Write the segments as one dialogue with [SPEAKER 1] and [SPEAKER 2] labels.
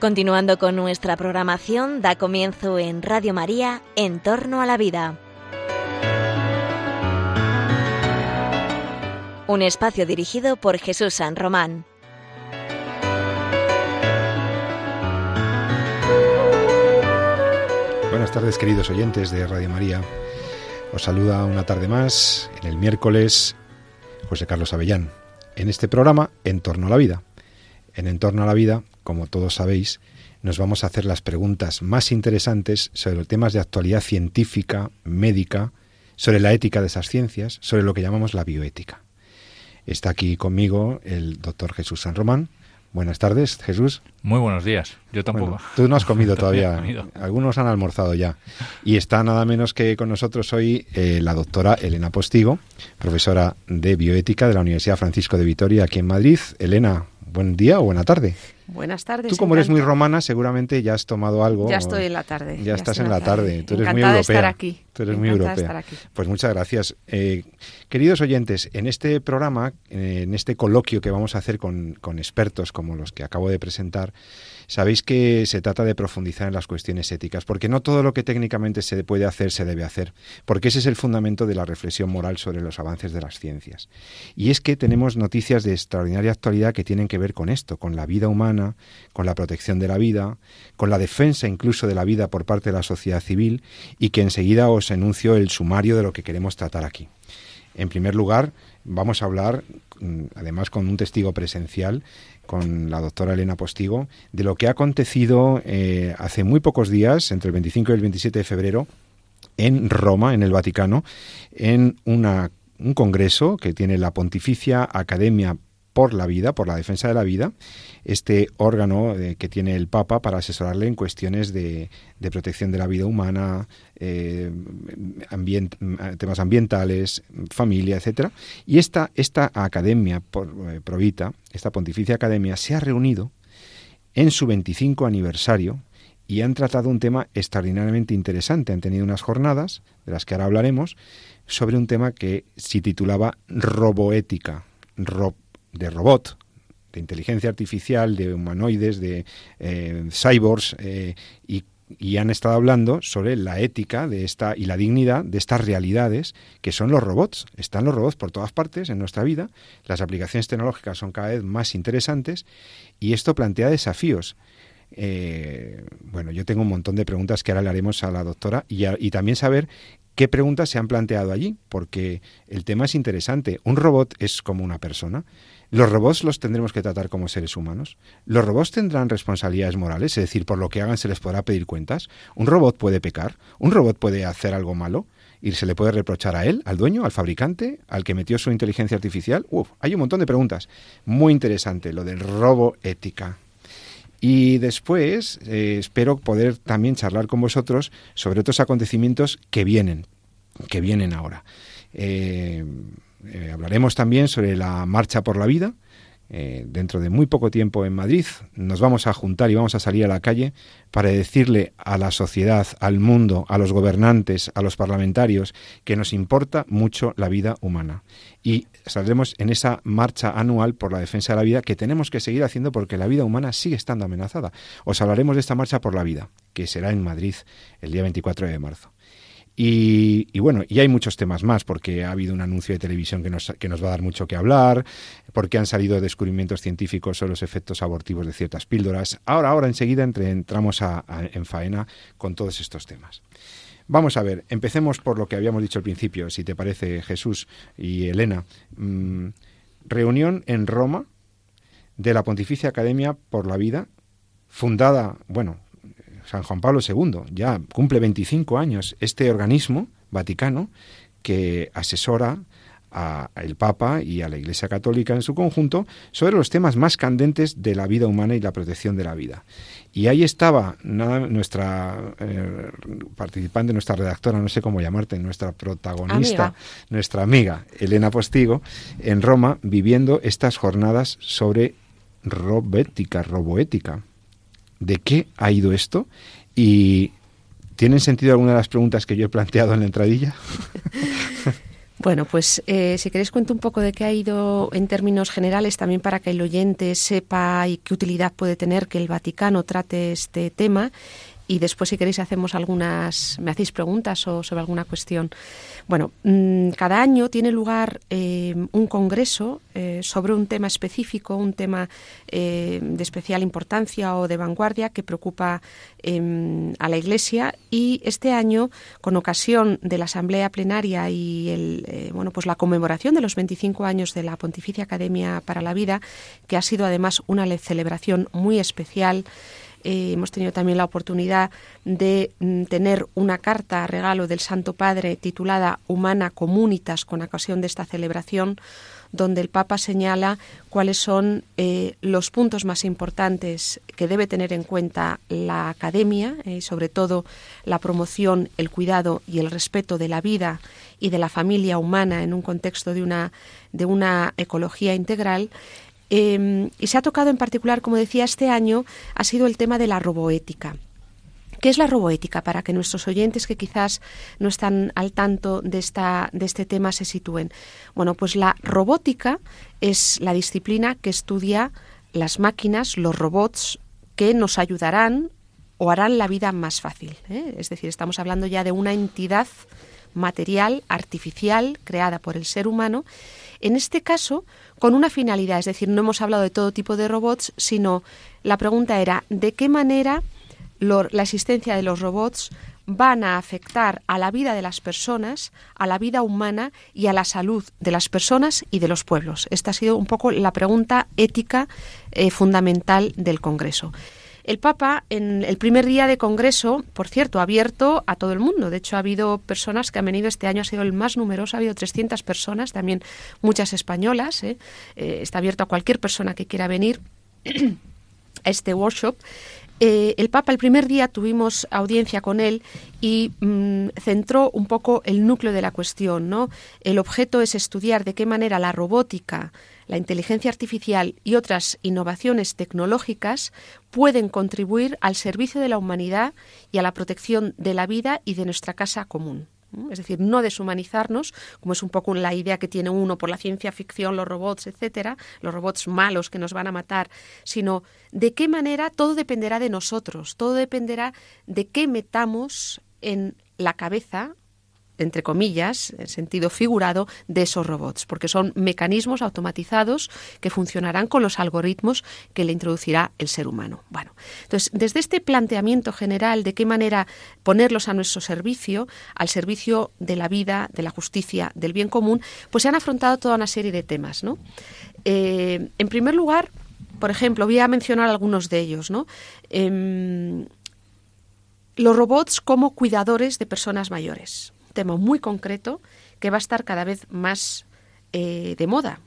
[SPEAKER 1] Continuando con nuestra programación, da comienzo en Radio María En torno a la vida. Un espacio dirigido por Jesús San Román.
[SPEAKER 2] Buenas tardes queridos oyentes de Radio María. Os saluda una tarde más, en el miércoles, José Carlos Avellán, en este programa En torno a la vida. En En torno a la vida como todos sabéis, nos vamos a hacer las preguntas más interesantes sobre los temas de actualidad científica, médica, sobre la ética de esas ciencias, sobre lo que llamamos la bioética. Está aquí conmigo el doctor Jesús San Román. Buenas tardes, Jesús.
[SPEAKER 3] Muy buenos días. Yo tampoco.
[SPEAKER 2] tú no has comido todavía. Algunos han almorzado ya. Y está nada menos que con nosotros hoy eh, la doctora Elena Postigo, profesora de bioética de la Universidad Francisco de Vitoria aquí en Madrid. Elena, buen día o buena tarde.
[SPEAKER 4] Buenas tardes.
[SPEAKER 2] Tú como eres muy romana, seguramente ya has tomado algo.
[SPEAKER 4] Ya estoy en la tarde.
[SPEAKER 2] Ya, estás en la tarde. Tú eres muy europea.
[SPEAKER 4] estar aquí.
[SPEAKER 2] Tú eres muy europea. Pues muchas gracias. Eh, queridos oyentes, en este programa, en este coloquio que vamos a hacer con, con expertos como los que acabo de presentar, Sabéis que se trata de profundizar en las cuestiones éticas, porque no todo lo que técnicamente se puede hacer se debe hacer, porque ese es el fundamento de la reflexión moral sobre los avances de las ciencias. Y es que tenemos noticias de extraordinaria actualidad que tienen que ver con esto, con la vida humana, con la protección de la vida, con la defensa incluso de la vida por parte de la sociedad civil, y que enseguida os enuncio el sumario de lo que queremos tratar aquí. En primer lugar, vamos a hablar, mm, además con un testigo presencial, con la doctora Elena Postigo, de lo que ha acontecido eh, hace muy pocos días, entre el 25 y el 27 de febrero, en Roma, en el Vaticano, en una, un congreso que tiene la Pontificia Academia por la vida, por la defensa de la vida, este órgano eh, que tiene el Papa para asesorarle en cuestiones de, protección de la vida humana, eh, temas ambientales, familia, etcétera. Y esta, esta academia por, eh, Provita, esta Pontificia Academia, se ha reunido en su 25 aniversario y han tratado un tema extraordinariamente interesante. Han tenido unas jornadas, de las que ahora hablaremos, sobre un tema que se titulaba roboética, de robot, de inteligencia artificial, de humanoides, de eh, cyborgs, eh, y, han estado hablando sobre la ética de esta y la dignidad de estas realidades que son los robots. Están los robots por todas partes en nuestra vida, las aplicaciones tecnológicas son cada vez más interesantes y esto plantea desafíos. Eh, bueno, yo tengo un montón de preguntas que ahora le haremos a la doctora y, y también saber qué preguntas se han planteado allí, porque el tema es interesante. Un robot es como una persona. ¿Los robots los tendremos que tratar como seres humanos? ¿Los robots tendrán responsabilidades morales? Es decir, por lo que hagan se les podrá pedir cuentas. ¿Un robot puede pecar? ¿Un robot puede hacer algo malo? ¿Y se le puede reprochar a él, al dueño, al fabricante, al que metió su inteligencia artificial? Uf, hay un montón de preguntas. Muy interesante lo del robo ética. Y después eh, espero poder también charlar con vosotros sobre otros acontecimientos que vienen, que vienen ahora. Eh, eh, hablaremos también sobre la Marcha por la Vida. Eh, dentro de muy poco tiempo en Madrid nos vamos a juntar y vamos a salir a la calle para decirle a la sociedad, al mundo, a los gobernantes, a los parlamentarios, que nos importa mucho la vida humana. Y saldremos en esa marcha anual por la defensa de la vida que tenemos que seguir haciendo porque la vida humana sigue estando amenazada. Os hablaremos de esta marcha por la vida, que será en Madrid el día 24 de marzo. Y, bueno, y hay muchos temas más, porque ha habido un anuncio de televisión que nos, que nos va a dar mucho que hablar, porque han salido descubrimientos científicos sobre los efectos abortivos de ciertas píldoras. Ahora, ahora enseguida entramos en faena con todos estos temas. Vamos a ver, empecemos por lo que habíamos dicho al principio, si te parece Jesús y Elena. Mm, reunión en Roma de la Pontificia Academia por la Vida, fundada, bueno, San Juan Pablo II, ya cumple 25 años este organismo vaticano que asesora al Papa y a la Iglesia Católica en su conjunto sobre los temas más candentes de la vida humana y la protección de la vida. Y ahí estaba nuestra eh, participante, nuestra redactora, no sé cómo llamarte, nuestra protagonista, nuestra amiga Elena Postigo, en Roma, viviendo estas jornadas sobre robética, roboética de qué ha ido esto y ¿tienen sentido alguna de las preguntas que yo he planteado en la entradilla?
[SPEAKER 4] Bueno, pues eh, si queréis cuento un poco de qué ha ido en términos generales, también para que el oyente sepa y qué utilidad puede tener que el Vaticano trate este tema y después si queréis hacemos algunas, me hacéis preguntas o sobre alguna cuestión. Bueno, mm, cada año tiene lugar eh, un congreso eh, sobre un tema específico, un tema eh, de especial importancia o de vanguardia que preocupa em, a la Iglesia y este año, con ocasión de la Asamblea Plenaria y el, bueno, pues la conmemoración de los 25 años de la Pontificia Academia para la Vida, que ha sido además una celebración muy especial, eh, hemos tenido también la oportunidad de mm, tener una carta regalo del Santo Padre titulada Humana Comunitas con ocasión de esta celebración donde el Papa señala cuáles son eh, los puntos más importantes que debe tener en cuenta la academia y eh, sobre todo la promoción, el cuidado y el respeto de la vida y de la familia humana en un contexto de una, de una ecología integral Em, y se ha tocado en particular, como decía, este año ha sido el tema de la roboética. ¿Qué es la roboética? Para que nuestros oyentes que quizás no están al tanto de, esta, de este tema se sitúen. Bueno, pues la robótica es la disciplina que estudia las máquinas, los robots, que nos ayudarán o harán la vida más fácil. ¿eh? Es decir, estamos hablando ya de una entidad material, artificial, creada por el ser humano, en este caso con una finalidad, es decir, no hemos hablado de todo tipo de robots, sino la pregunta era de qué manera la existencia de los robots van a afectar a la vida de las personas, a la vida humana y a la salud de las personas y de los pueblos. Esta ha sido un poco la pregunta ética eh, fundamental del Congreso. El Papa, en el primer día de Congreso, por cierto, abierto a todo el mundo. De hecho, ha habido personas que han venido este año, ha sido el más numeroso, ha habido 300 personas, también muchas españolas. ¿eh? Eh, está abierto a cualquier persona que quiera venir a este workshop. Eh, el Papa el primer día tuvimos audiencia con él y mm, centró un poco el núcleo de la cuestión. ¿no? El objeto es estudiar de qué manera la robótica, la inteligencia artificial y otras innovaciones tecnológicas pueden contribuir al servicio de la humanidad y a la protección de la vida y de nuestra casa común. Es decir, no deshumanizarnos, como es un poco la idea que tiene uno por la ciencia ficción, los robots, etcétera, los robots malos que nos van a matar, sino de qué manera todo dependerá de nosotros, todo dependerá de qué metamos en la cabeza entre comillas, en sentido figurado, de esos robots, porque son mecanismos automatizados que funcionarán con los algoritmos que le introducirá el ser humano. Bueno, entonces, desde este planteamiento general de qué manera ponerlos a nuestro servicio, al servicio de la vida, de la justicia, del bien común, pues se han afrontado toda una serie de temas, ¿no? Eh, en primer lugar, por ejemplo, voy a mencionar algunos de ellos, ¿no? Em, los robots como cuidadores de personas mayores tema muy concreto que va a estar cada vez más eh, de moda.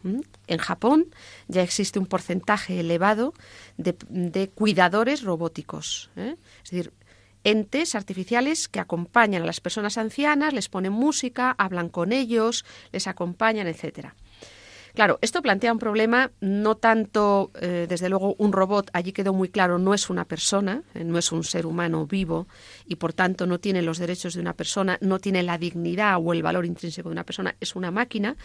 [SPEAKER 4] En Japón ya existe un porcentaje elevado de, cuidadores robóticos, ¿eh? es decir, entes artificiales que acompañan a las personas ancianas, les ponen música, hablan con ellos, les acompañan, etcétera. Claro, esto plantea un problema, no tanto, eh, desde luego, un robot, allí quedó muy claro, no es una persona, eh, no es un ser humano vivo y por tanto no tiene los derechos de una persona, no tiene la dignidad o el valor intrínseco de una persona, es una máquina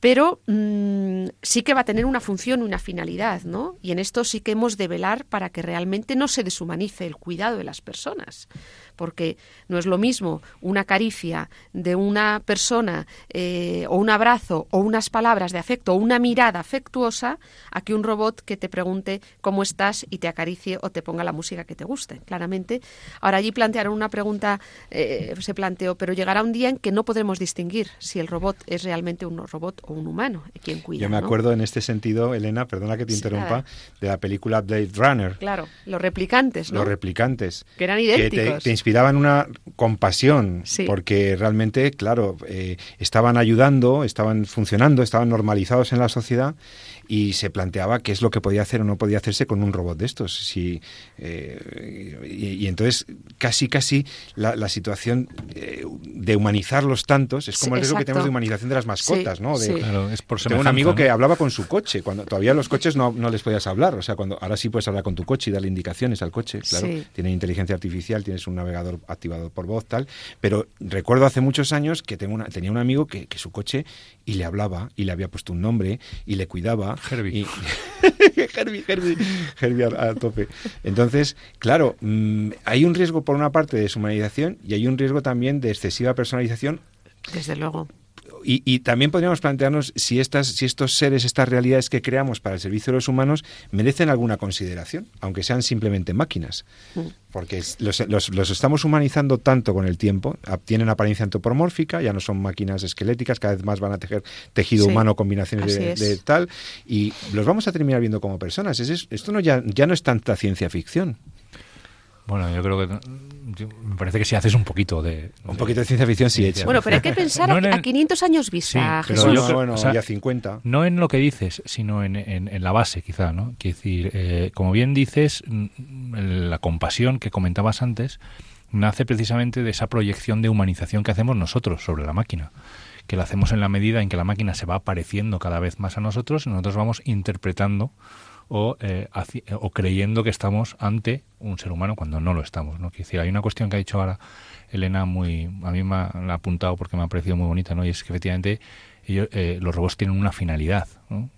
[SPEAKER 4] pero mm, sí que va a tener una función, una finalidad, ¿no? Y en esto sí que hemos de velar para que realmente no se deshumanice el cuidado de las personas porque no es lo mismo una caricia de una persona eh, o un abrazo o unas palabras de afecto o una mirada afectuosa a que un robot que te pregunte cómo estás y te acaricie o te ponga la música que te guste, claramente. Ahora allí plantearon una pregunta, eh, se planteó, pero llegará un día en que no podremos distinguir si el robot es realmente un robot o un humano quien cuida.
[SPEAKER 2] Yo me acuerdo en este sentido, Elena, perdona que te interrumpa, de la película Blade Runner.
[SPEAKER 4] Claro, los replicantes, ¿no?
[SPEAKER 2] Los replicantes.
[SPEAKER 4] Que eran idénticos
[SPEAKER 2] inspiraban una compasión, porque realmente, claro, eh, estaban ayudando, estaban funcionando, estaban normalizados en la sociedad y se planteaba qué es lo que podía hacer o no podía hacerse con un robot de estos. Si, eh, y, entonces casi, casi la, situación eh, de humanizarlos tantos es como el riesgo que tenemos de humanización de las mascotas, ¿no? De, Tengo un amigo que hablaba con su coche, cuando todavía los coches no, no, les podías hablar, o sea, cuando ahora sí puedes hablar con tu coche y darle indicaciones al coche, claro, tiene inteligencia artificial, tienes un navegador activado por voz, tal, pero recuerdo hace muchos años que tengo una, tenía un amigo que, que, su coche y le hablaba y le había puesto un nombre y le cuidaba.
[SPEAKER 3] Herbie.
[SPEAKER 2] Herbie, Herbie, Herbie a, tope. Entonces, claro, mm, hay un riesgo por una parte de deshumanización y hay un riesgo también de excesiva personalización.
[SPEAKER 4] Desde luego.
[SPEAKER 2] Y, también podríamos plantearnos si, estas, si estos seres, estas realidades que creamos para el servicio de los humanos merecen alguna consideración, aunque sean simplemente máquinas. Mm. Porque los, los, estamos humanizando tanto con el tiempo, tienen apariencia antropomórfica, ya no son máquinas esqueléticas, cada vez más van a tejer tejido humano, combinaciones de, tal, y los vamos a terminar viendo como personas. esto no ya, ya no es tanta ciencia ficción.
[SPEAKER 3] Bueno, yo creo que me parece que si haces un poquito de...
[SPEAKER 2] Un poquito de ciencia ficción sí hecho.
[SPEAKER 4] Bueno, pero hay que pensar a 500 años vista, Jesús.
[SPEAKER 2] No, bueno, ya 50.
[SPEAKER 3] No en lo que dices, sino en, en, la base, quizá, ¿no? Quiero decir, eh, como bien dices, la compasión que comentabas antes nace precisamente de esa proyección de humanización que hacemos nosotros sobre la máquina que la hacemos en la medida en que la máquina se va pareciendo cada vez más a nosotros y nosotros vamos interpretando o, eh, o creyendo que estamos ante un ser humano cuando no lo estamos. ¿no? decir, hay una cuestión que ha dicho ahora Elena muy a mí me ha, apuntado porque me ha parecido muy bonita, ¿no? Y es que efectivamente ellos, eh, los robots tienen una finalidad, ¿no?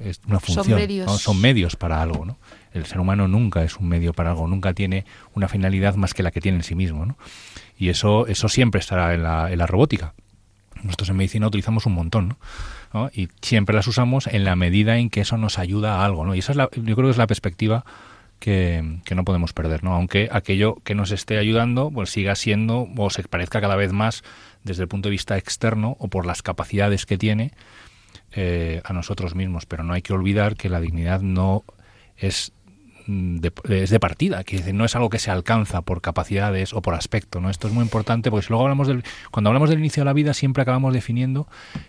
[SPEAKER 3] Es una función, son medios. son medios para algo, ¿no? El ser humano nunca es un medio para algo, nunca tiene una finalidad más que la que tiene en sí mismo, ¿no? Y eso eso siempre estará en la, en la robótica. Nosotros en medicina utilizamos un montón, ¿no? Y siempre las usamos en la medida en que eso nos ayuda a algo, ¿no? Y esa es la, yo creo que es la perspectiva que, no podemos perder, ¿no? Aunque aquello que nos esté ayudando pues siga siendo o se parezca cada vez más desde el punto de vista externo o por las capacidades que tiene eh, a nosotros mismos. Pero no hay que olvidar que la dignidad no es de, es de partida, que no es algo que se alcanza por capacidades o por aspecto, ¿no? Esto es muy importante porque si luego hablamos del, cuando hablamos del inicio de la vida siempre acabamos definiendo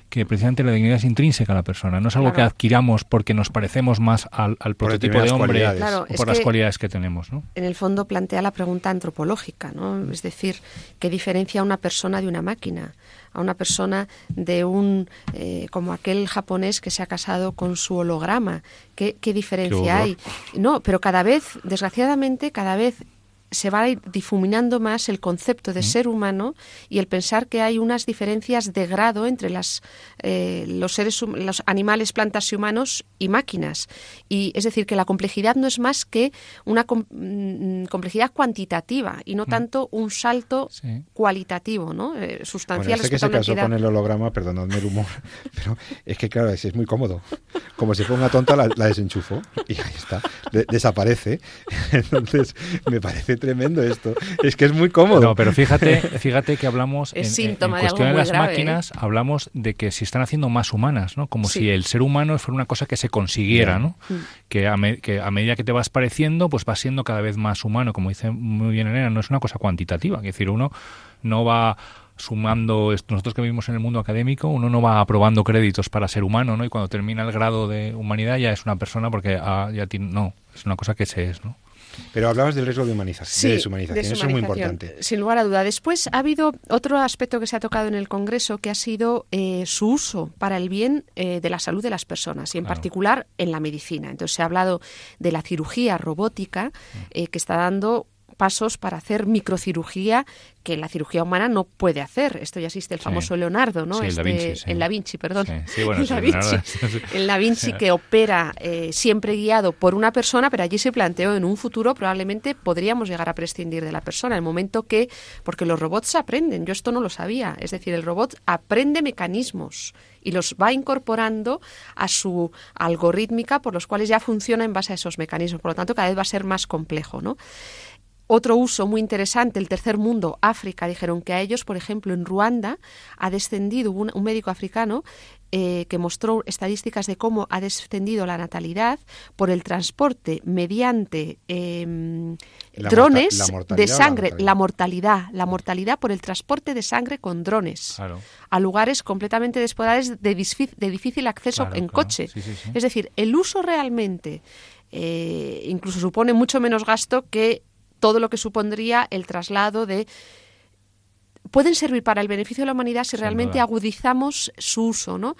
[SPEAKER 3] que precisamente la dignidad es intrínseca a la persona, no es algo que adquiramos porque nos parecemos más al, prototipo de hombre o por las cualidades que tenemos, ¿no?
[SPEAKER 4] En el fondo plantea la pregunta antropológica, ¿no? Es decir, ¿qué diferencia una persona de una máquina? A una persona de un eh, como aquel japonés que se ha casado con su holograma. ¿Qué, qué diferencia hay? No, pero cada vez, desgraciadamente, cada vez se va difuminando más el concepto de ser humano y el pensar que hay unas diferencias de grado entre las, eh, los seres, los animales, plantas y humanos y máquinas. Y es decir, que la complejidad no es más que una mm, complejidad cuantitativa y no tanto un salto cualitativo, ¿no? Eh, sustancial.
[SPEAKER 2] Bueno, que se casó con el holograma, perdonadme el humor, pero es que claro, es, muy cómodo. Como se ponga tonta, la, la desenchufo y ahí está, desaparece. Entonces, me parece tremendo esto. Es que es muy cómodo.
[SPEAKER 3] No, pero fíjate, fíjate que hablamos en, cuestión de, las máquinas, hablamos de que se están haciendo más humanas, ¿no? Como si el ser humano fuera una cosa que se consiguiera, ¿no? Que, a que a medida que te vas pareciendo, pues vas siendo cada vez más humano, como dice muy bien Elena, no es una cosa cuantitativa, es decir, uno no va sumando nosotros que vivimos en el mundo académico uno no va aprobando créditos para ser humano no y cuando termina el grado de humanidad ya es una persona porque ah, ya tiene, no es una cosa que se es no
[SPEAKER 2] pero hablabas del riesgo de humanización, de deshumanización. Eso es muy importante.
[SPEAKER 4] Sin lugar a duda. Después ha habido otro aspecto que se ha tocado en el Congreso, que ha sido eh, su uso para el bien eh, de la salud de las personas, y en particular en la medicina. Entonces se ha hablado de la cirugía robótica, mm. eh, que está dando pasos para hacer microcirugía que la cirugía humana no puede hacer. Esto ya existe el famoso Leonardo, ¿no?
[SPEAKER 3] Sí,
[SPEAKER 4] este,
[SPEAKER 3] Vinci,
[SPEAKER 4] en La Vinci, perdón. en, la Vinci, en La Vinci que opera eh, siempre guiado por una persona, pero allí se planteó en un futuro probablemente podríamos llegar a prescindir de la persona, el momento que, porque los robots aprenden, yo esto no lo sabía, es decir, el robot aprende mecanismos y los va incorporando a su algorítmica por los cuales ya funciona en base a esos mecanismos. Por lo tanto, cada vez va a ser más complejo, ¿no? Otro uso muy interesante, el tercer mundo, África, dijeron que a ellos, por ejemplo, en Ruanda ha descendido un, médico africano eh, que mostró estadísticas de cómo ha descendido la natalidad por el transporte mediante em, drones de sangre, la mortalidad. la mortalidad, por el transporte de sangre con drones a lugares completamente despoblados de, de difícil acceso en coche. Es decir, el uso realmente eh, incluso supone mucho menos gasto que todo lo que supondría el traslado de pueden servir para el beneficio de la humanidad si realmente agudizamos su uso, ¿no?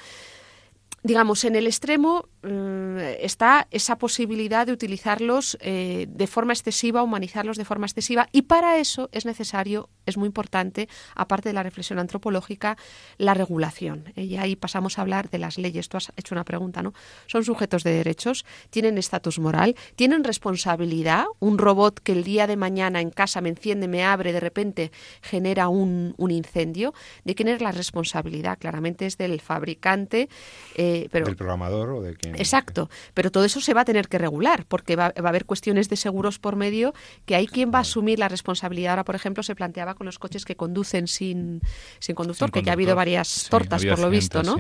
[SPEAKER 4] digamos, en el extremo está esa posibilidad de utilizarlos eh, de forma excesiva, humanizarlos de forma excesiva, y para eso es necesario, es muy importante, aparte de la reflexión antropológica, la regulación. Eh, y ahí pasamos a hablar de las leyes. Tú has hecho una pregunta, ¿no? Son sujetos de derechos, tienen estatus moral, tienen responsabilidad. Un robot que el día de mañana en casa me enciende, me abre, de repente genera un, incendio. ¿De quién es la responsabilidad? Claramente es del fabricante.
[SPEAKER 2] Eh, pero, ¿Del programador o de?
[SPEAKER 4] Exacto, pero todo eso se va a tener que regular porque va, a haber cuestiones de seguros por medio que hay quien va a asumir la responsabilidad. Ahora, por ejemplo, se planteaba con los coches que conducen sin, sin conductor, que ya ha habido varias tortas, por lo visto, ¿no?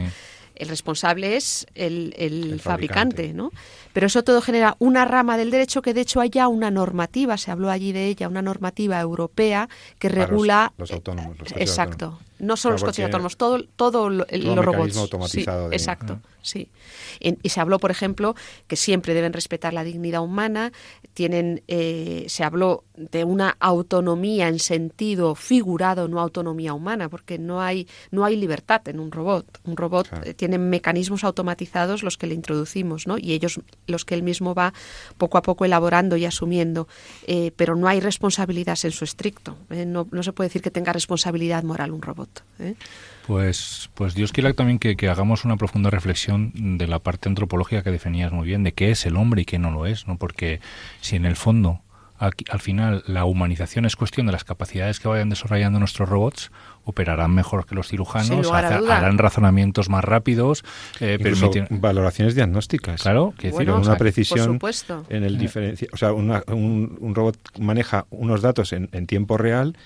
[SPEAKER 4] el responsable es el, fabricante. ¿no? Pero eso todo genera una rama del derecho que de hecho hay ya una normativa, se habló allí de ella, una normativa europea que regula...
[SPEAKER 2] Los, autónomos,
[SPEAKER 4] Exacto. No solo los coches autónomos, todo, todo, los robots. automatizado. exacto, sí. y se habló, por ejemplo, que siempre deben respetar la dignidad humana. Tienen, eh, se habló de una autonomía en sentido figurado, no autonomía humana, porque no hay, no hay libertad en un robot. Un robot eh, tiene mecanismos automatizados los que le introducimos, ¿no? Y ellos, los que él mismo va poco a poco elaborando y asumiendo. Eh, pero no hay responsabilidad en su estricto. no, no se puede decir que tenga responsabilidad moral un robot. ¿Eh?
[SPEAKER 3] Pues, pues Dios quiera también que, hagamos una profunda reflexión de la parte antropológica que definías muy bien, de qué es el hombre y qué no lo es, ¿no? Porque si en el fondo al final la humanización es cuestión de las capacidades que vayan desarrollando nuestros robots, operarán mejor que los cirujanos, harán razonamientos más rápidos,
[SPEAKER 2] eh, valoraciones diagnósticas.
[SPEAKER 3] Claro,
[SPEAKER 2] que decir, una precisión en el diferencia, o sea, un, robot maneja unos datos en, en tiempo real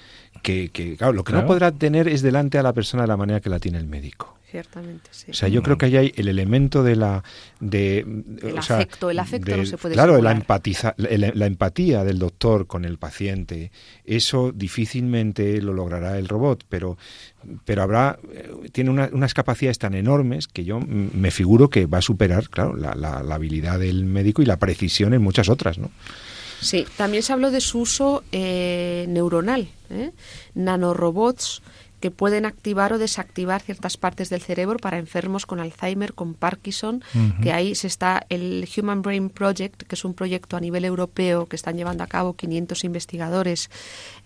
[SPEAKER 2] que, claro, lo que no podrá tener es delante a la persona de la manera que la tiene el médico.
[SPEAKER 4] Ciertamente, sí.
[SPEAKER 2] O sea, yo creo que ahí hay el elemento de la... De,
[SPEAKER 4] el afecto, el afecto no se puede
[SPEAKER 2] Claro, la, empatiza, la, empatía del doctor con el paciente, eso difícilmente lo logrará el robot, pero, pero habrá... Eh, tiene unas capacidades tan enormes que yo me figuro que va a superar, claro, la, la habilidad del médico y la precisión en muchas otras, ¿no?
[SPEAKER 4] Sí, también se habló de su uso eh, neuronal, ¿eh? nanorobots que pueden activar o desactivar ciertas partes del cerebro para enfermos con Alzheimer, con Parkinson, que ahí se está el Human Brain Project, que es un proyecto a nivel europeo que están llevando a cabo 500 investigadores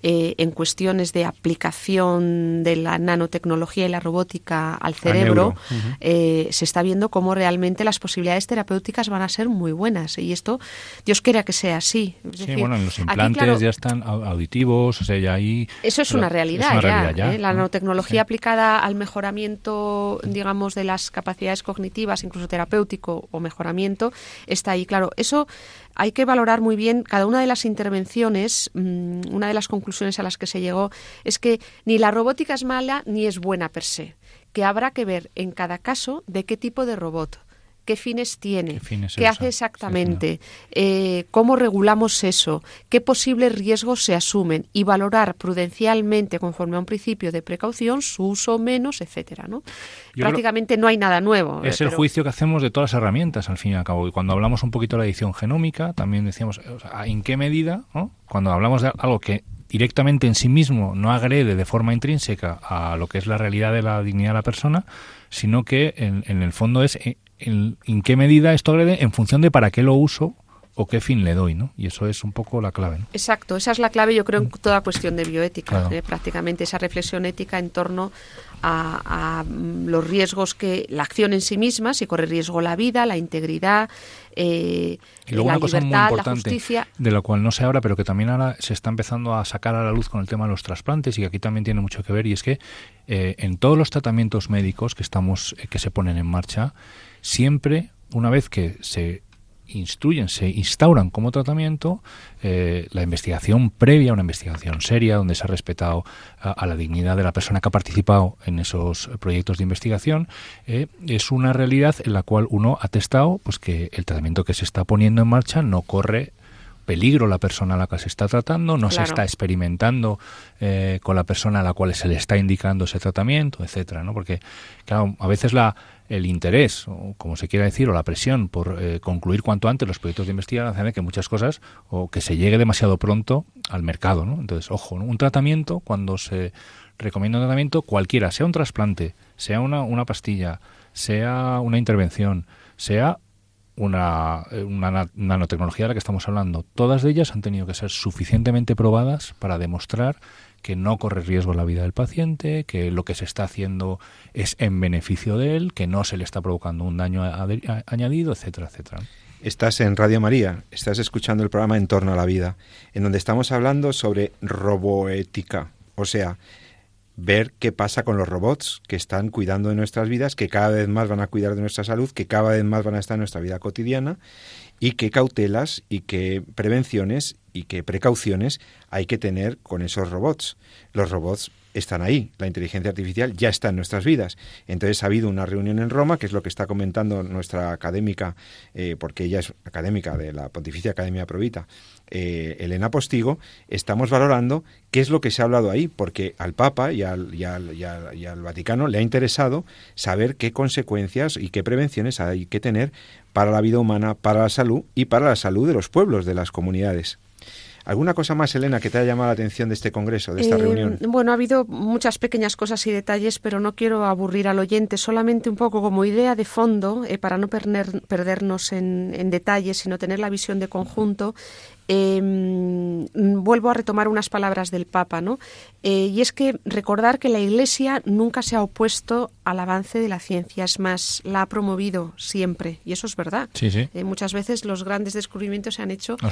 [SPEAKER 4] eh, en cuestiones de aplicación de la nanotecnología y la robótica al cerebro, eh, se está viendo cómo realmente las posibilidades terapéuticas van a ser muy buenas. Y esto, Dios quiera que sea así.
[SPEAKER 3] sí, bueno, los implantes ya están auditivos, o sea, ya ahí...
[SPEAKER 4] Eso es una realidad, ya. ¿eh? La nanotecnología aplicada al mejoramiento, digamos, de las capacidades cognitivas, incluso terapéutico o mejoramiento, está ahí. Claro, eso hay que valorar muy bien cada una de las intervenciones. Mm, una de las conclusiones a las que se llegó es que ni la robótica es mala ni es buena per se, que habrá que ver en cada caso de qué tipo de robot qué fines tiene, qué, hace exactamente, eh, cómo regulamos eso, qué posibles riesgos se asumen y valorar prudencialmente, conforme a un principio de precaución, su uso menos, etcétera. ¿no? Prácticamente no hay nada nuevo.
[SPEAKER 3] Es el juicio que hacemos de todas las herramientas, al fin y al cabo. Y cuando hablamos un poquito de la edición genómica, también decíamos, ¿en qué medida? Cuando hablamos de algo que directamente en sí mismo no agrede de forma intrínseca a lo que es la realidad de la dignidad de la persona, sino que en, en el fondo es eh, en, qué medida esto agrede en función de para qué lo uso o qué fin le doy, ¿no? Y eso es un poco la clave.
[SPEAKER 4] Exacto, esa es la clave, yo creo, en toda cuestión de bioética, ¿eh? prácticamente esa reflexión ética en torno a, los riesgos que la acción en sí misma, si corre riesgo la vida, la integridad, eh,
[SPEAKER 3] y luego la una cosa muy importante, de la cual no se habla, pero que también ahora se está empezando a sacar a la luz con el tema de los trasplantes y que aquí también tiene mucho que ver, y es que eh, en todos los tratamientos médicos que estamos, que se ponen en marcha, siempre, una vez que se instruyen, se instauran como tratamiento eh, la investigación previa, una investigación seria, donde se ha respetado a, la dignidad de la persona que ha participado en esos proyectos de investigación, eh, es una realidad en la cual uno ha testado pues, que el tratamiento que se está poniendo en marcha no corre peligro la persona a la que se está tratando, no se está experimentando eh, con la persona a la cual se le está indicando ese tratamiento, etcétera, ¿no? Porque, claro, a veces la, el interés, o como se quiera decir, o la presión por eh, concluir cuanto antes los proyectos de investigación hace que muchas cosas, o que se llegue demasiado pronto al mercado, ¿no? Entonces, ojo, un tratamiento, cuando se recomienda un tratamiento, cualquiera, sea un trasplante, sea una, una pastilla, sea una intervención, sea una, una, nanotecnología de la que estamos hablando, todas de ellas han tenido que ser suficientemente probadas para demostrar que no corre riesgo la vida del paciente, que lo que se está haciendo es en beneficio de él, que no se le está provocando un daño añadido, etcétera, etcétera.
[SPEAKER 2] Estás en Radio María, estás escuchando el programa En torno a la vida, en donde estamos hablando sobre roboética, o sea, ver qué pasa con los robots que están cuidando de nuestras vidas, que cada vez más van a cuidar de nuestra salud, que cada vez más van a estar en nuestra vida cotidiana y qué cautelas y qué prevenciones y qué precauciones hay que tener con esos robots. Los robots están ahí, la inteligencia artificial ya está en nuestras vidas. Entonces ha habido una reunión en Roma, que es lo que está comentando nuestra académica, eh, porque ella es académica de la Pontificia Academia Provita, eh, Elena Postigo, estamos valorando qué es lo que se ha hablado ahí, porque al Papa y al, y al, Vaticano le ha interesado saber qué consecuencias y qué prevenciones hay que tener para la vida humana, para la salud y para la salud de los pueblos, de las comunidades. ¿Alguna cosa más, Elena, que te haya llamado la atención de este congreso, de esta eh, reunión?
[SPEAKER 4] Bueno, ha habido muchas pequeñas cosas y detalles, pero no quiero aburrir al oyente, solamente un poco como idea de fondo, eh, para no perdernos en, en detalles, sino tener la visión de conjunto. Eh, vuelvo a retomar unas palabras del Papa, ¿no? Eh, y es que recordar que la Iglesia nunca se ha opuesto al avance de la ciencia, es más, la ha promovido siempre, y eso es verdad.
[SPEAKER 3] Sí, sí.
[SPEAKER 4] Eh, muchas veces los grandes descubrimientos se han hecho
[SPEAKER 3] por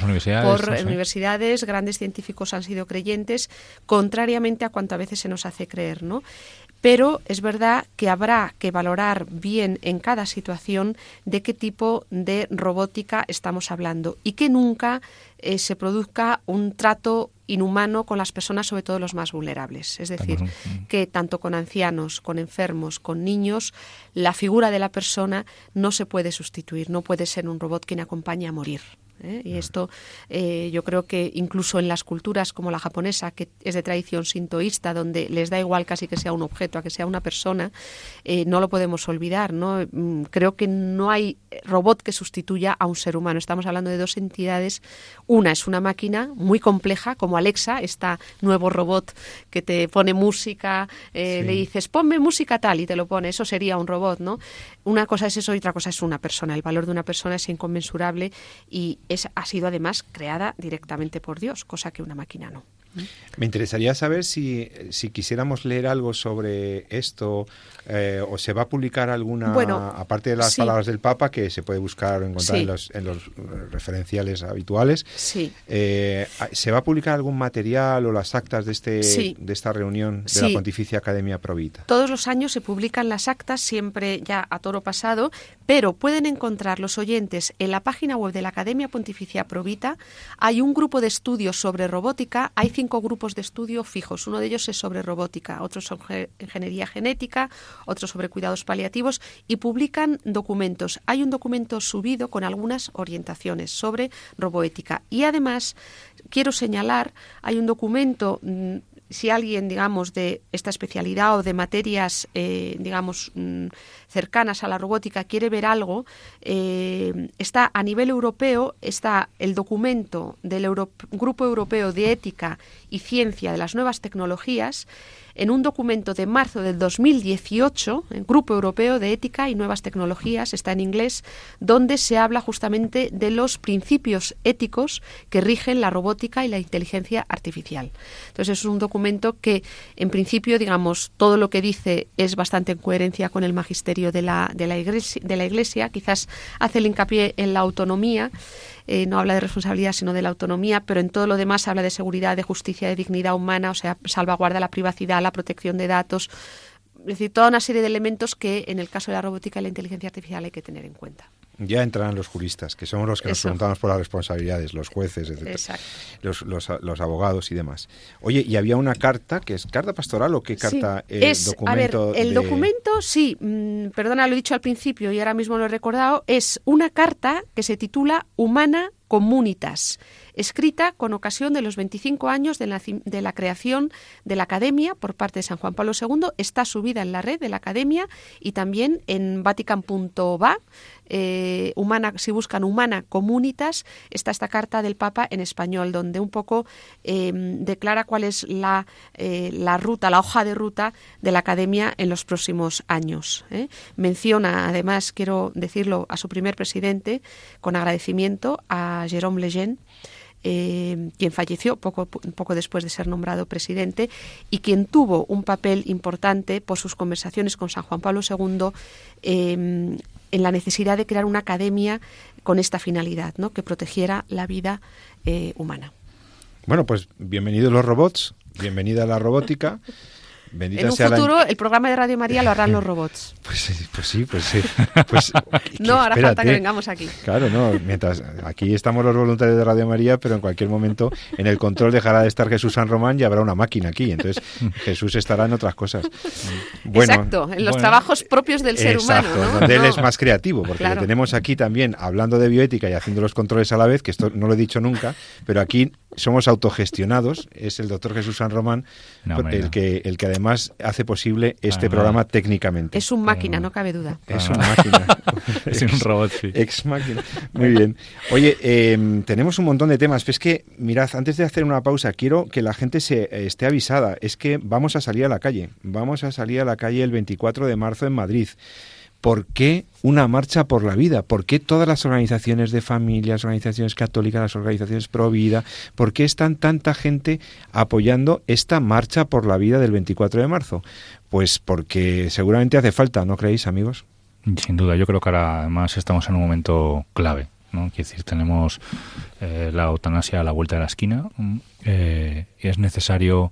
[SPEAKER 4] universidades, grandes científicos han sido creyentes, contrariamente a cuanto a veces se nos hace creer, ¿no? Pero es verdad que habrá que valorar bien en cada situación de qué tipo de robótica estamos hablando y que nunca eh, se produzca un trato inhumano con las personas, sobre todo los más vulnerables. Es decir, que tanto con ancianos, con enfermos, con niños, la figura de la persona no se puede sustituir, no puede ser un robot quien acompaña a morir. ¿Eh? Y esto eh, yo creo que incluso en las culturas como la japonesa, que es de tradición sintoísta, donde les da igual casi que sea un objeto a que sea una persona, eh, no lo podemos olvidar. ¿no? Mm, creo que no hay robot que sustituya a un ser humano. Estamos hablando de dos entidades. Una es una máquina muy compleja, como Alexa, este nuevo robot que te pone música, le dices, ponme música tal y te lo pone. Eso sería un robot, ¿no? Una cosa es eso y otra cosa es una persona. El valor de una persona es inconmensurable y es, ha sido además creada directamente por Dios, cosa que una máquina no.
[SPEAKER 2] Me interesaría saber si, si quisiéramos leer algo sobre esto eh, o se va a publicar alguna, aparte de las palabras del Papa, que se puede buscar o encontrar en, los, en, los, referenciales habituales.
[SPEAKER 4] Sí.
[SPEAKER 2] Eh, ¿Se va a publicar algún material o las actas de, este, de esta reunión de la Pontificia Academia Provita?
[SPEAKER 4] Todos los años se publican las actas, siempre ya a toro pasado, pero pueden encontrar los oyentes en la página web de la Academia Pontificia Provita. Hay un grupo de estudios sobre robótica, hay cinco grupos de estudio fijos. Uno de ellos es sobre robótica, otro sobre ingeniería genética, otro sobre cuidados paliativos y publican documentos. Hay un documento subido con algunas orientaciones sobre roboética. Y además, quiero señalar, hay un documento mm, si alguien, digamos, de esta especialidad o de materias, eh, digamos, mm, cercanas a la robótica quiere ver algo, eh, está a nivel europeo, está el documento del Grupo Europeo de Ética y Ciencia de las Nuevas Tecnologías, en un documento de marzo del 2018, el Grupo Europeo de Ética y Nuevas Tecnologías, está en inglés, donde se habla justamente de los principios éticos que rigen la robótica y la inteligencia artificial. Entonces es un documento que, en principio, digamos, todo lo que dice es bastante en coherencia con el magisterio de la, de la, iglesia, de la iglesia, quizás hace el hincapié en la autonomía eh, no habla de responsabilidad sino de la autonomía, pero en todo lo demás habla de seguridad, de justicia, de dignidad humana, o sea, salvaguarda la privacidad, la protección de datos, es decir, toda una serie de elementos que en el caso de la robótica y la inteligencia artificial hay que tener en cuenta
[SPEAKER 2] ya entrarán los juristas, que son los que nos preguntamos por las responsabilidades, los jueces, los, los, abogados y demás. Oye, y había una carta, que es carta pastoral o qué carta
[SPEAKER 4] el documento? el documento, sí, mm, perdona, lo he dicho al principio y ahora mismo lo he recordado, es una carta que se titula Humana Comunitas. Escrita con ocasión de los 25 años de la, de la creación de la Academia por parte de San Juan Pablo II. Está subida en la red de la Academia y también en vatican.va eh, si buscan Humana Comunitas, está esta carta del Papa en español, donde un poco em, declara cuál es la, eh, la, ruta, la hoja de ruta de la Academia en los próximos años. ¿eh? Menciona, además, quiero decirlo, a su primer presidente, con agradecimiento, a Jérôme Lejeune, quien falleció poco, poco después de ser nombrado presidente y quien tuvo un papel importante por sus conversaciones con San Juan Pablo II en la necesidad de crear una academia con esta finalidad, ¿no? que protegiera la vida eh, humana.
[SPEAKER 2] Bueno, pues bienvenidos los robots, bienvenida a la robótica
[SPEAKER 4] en un futuro el programa de Radio María lo harán los robots.
[SPEAKER 2] Pues, pues sí, pues sí. Pues,
[SPEAKER 4] no hará falta que vengamos aquí.
[SPEAKER 2] Claro, no. Mientras aquí estamos los voluntarios de Radio María, pero en cualquier momento en el control dejará de estar Jesús San Román y habrá una máquina aquí. Entonces Jesús estará en otras cosas.
[SPEAKER 4] Bueno, exacto, en los trabajos propios del ser humano.
[SPEAKER 2] ¿no? donde él es más creativo, porque le tenemos aquí también hablando de bioética y haciendo los controles a la vez, que esto no lo he dicho nunca, pero aquí somos autogestionados, es el doctor Jesús San Román el, que, el que además hace posible este programa técnicamente.
[SPEAKER 4] Es un máquina, no cabe duda.
[SPEAKER 2] Es un máquina.
[SPEAKER 3] es un robot, sí.
[SPEAKER 2] Ex máquina. Muy bien. Oye, em, tenemos un montón de temas. Es que, mirad, antes de hacer una pausa, quiero que la gente se eh, esté avisada. Es que vamos a salir a la calle. Vamos a salir a la calle el 24 de marzo en Madrid. ¿Por qué una marcha por la vida? ¿Por qué todas las organizaciones de familias, organizaciones católicas, las organizaciones pro vida, por qué están tanta gente apoyando esta marcha por la vida del 24 de marzo? Pues porque seguramente hace falta, ¿no creéis, amigos?
[SPEAKER 3] Sin duda, yo creo que ahora además estamos en un momento clave. ¿no? Quiero decir, tenemos eh, la eutanasia a la vuelta de la esquina eh, y es necesario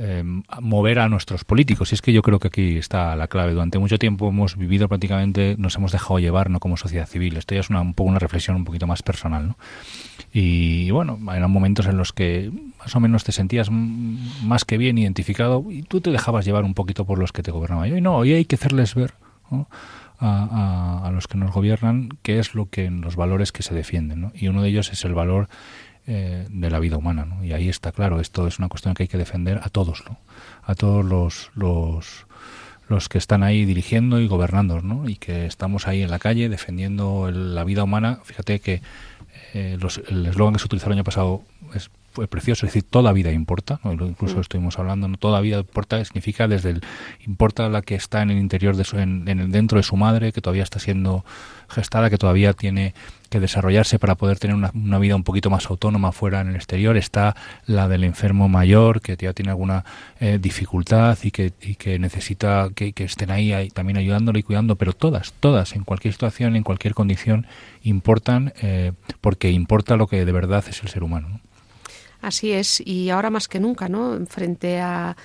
[SPEAKER 3] eh, mover a nuestros políticos. Y es que yo creo que aquí está la clave. Durante mucho tiempo hemos vivido prácticamente, nos hemos dejado llevar ¿no? como sociedad civil. Esto ya es una, un poco una reflexión un poquito más personal. ¿no? Y bueno, eran momentos en los que más o menos te sentías más que bien identificado y tú te dejabas llevar un poquito por los que te gobernaban. Y no, hoy hay que hacerles ver a, a, los que nos gobiernan qué es lo que los valores que se defienden. ¿no? Y uno de ellos es el valor eh, de la vida humana. ¿no? Y ahí está claro, esto es una cuestión que hay que defender a todos, ¿no? a todos los, los, los que están ahí dirigiendo y gobernando, ¿no? y que estamos ahí en la calle defendiendo la vida humana. Fíjate que eh, los, el eslogan que se utilizó el año pasado es fue precioso, es decir, toda vida importa, incluso mm. estuvimos hablando, ¿no? toda vida importa significa desde el importa la que está en el interior de su, en, el dentro de su madre, que todavía está siendo gestada, que todavía tiene que desarrollarse para poder tener una, vida un poquito más autónoma fuera en el exterior. Está la del enfermo mayor que ya tiene alguna eh, dificultad y que, y que necesita que, estén ahí, ahí, también ayudándole y cuidando, pero todas, todas, en cualquier situación, en cualquier condición, importan eh, porque importa lo que de verdad es el ser humano.
[SPEAKER 4] Así es, y ahora más que nunca, ¿no? Frente a,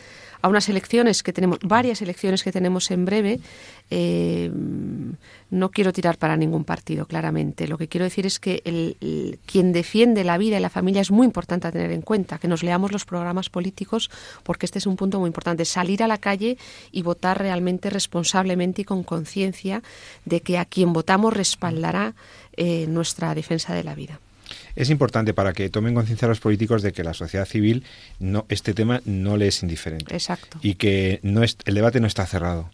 [SPEAKER 4] unas elecciones que tenemos, varias elecciones que tenemos en breve, eh, no quiero tirar para ningún partido, claramente. Lo que quiero decir es que el, quien defiende la vida y la familia es muy importante a tener en cuenta, que nos leamos los programas políticos, porque este es un punto muy importante. Salir a la calle y votar realmente responsablemente y con conciencia de que a quien votamos respaldará eh, nuestra defensa de la vida
[SPEAKER 2] es importante para que tomen conciencia los políticos de que la sociedad civil no este tema no le es indiferente.
[SPEAKER 4] Exacto.
[SPEAKER 2] Y que no es, el debate no está cerrado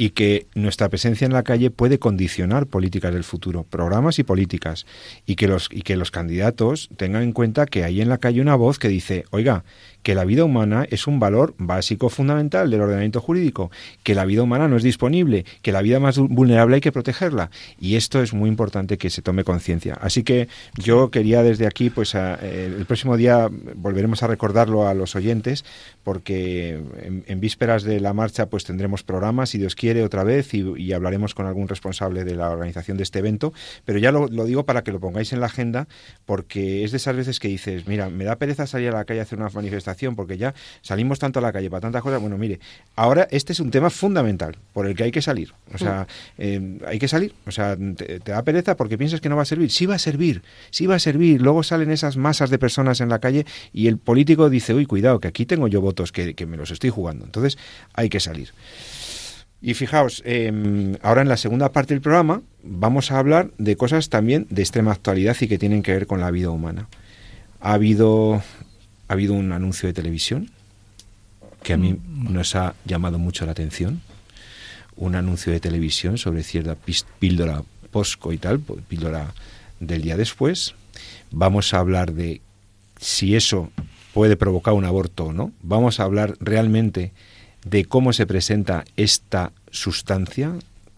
[SPEAKER 2] y que nuestra presencia en la calle puede condicionar políticas del futuro, programas y políticas, y que los y que los candidatos tengan en cuenta que hay en la calle una voz que dice, "Oiga, que la vida humana es un valor básico fundamental del ordenamiento jurídico, que la vida humana no es disponible, que la vida más vulnerable hay que protegerla y esto es muy importante que se tome conciencia. Así que yo quería desde aquí, pues eh, el próximo día volveremos a recordarlo a los oyentes porque en, vísperas de la marcha pues tendremos programas, si Dios quiere, otra vez y, hablaremos con algún responsable de la organización de este evento, pero ya lo, digo para que lo pongáis en la agenda porque es de esas veces que dices, mira, me da pereza salir a la calle a hacer una manifestación porque ya salimos tanto a la calle para tantas cosas. Bueno, mire, ahora este es un tema fundamental por el que hay que salir. O sea, mm. eh, hay que salir. O sea, te, da pereza porque piensas que no va a servir. Sí va a servir, sí va a servir. Luego salen esas masas de personas en la calle y el político dice, uy, cuidado, que aquí tengo yo votos que, me los estoy jugando. Entonces, hay que salir. Y fijaos, em, ahora en la segunda parte del programa vamos a hablar de cosas también de extrema actualidad y que tienen que ver con la vida humana. ha habido, ha habido un anuncio de televisión que a mí mm. nos ha llamado mucho la atención. Un anuncio de televisión sobre cierta píldora posco y tal, píldora del día después. Vamos a hablar de si eso puede provocar un aborto o no. Vamos a hablar realmente de cómo se presenta esta sustancia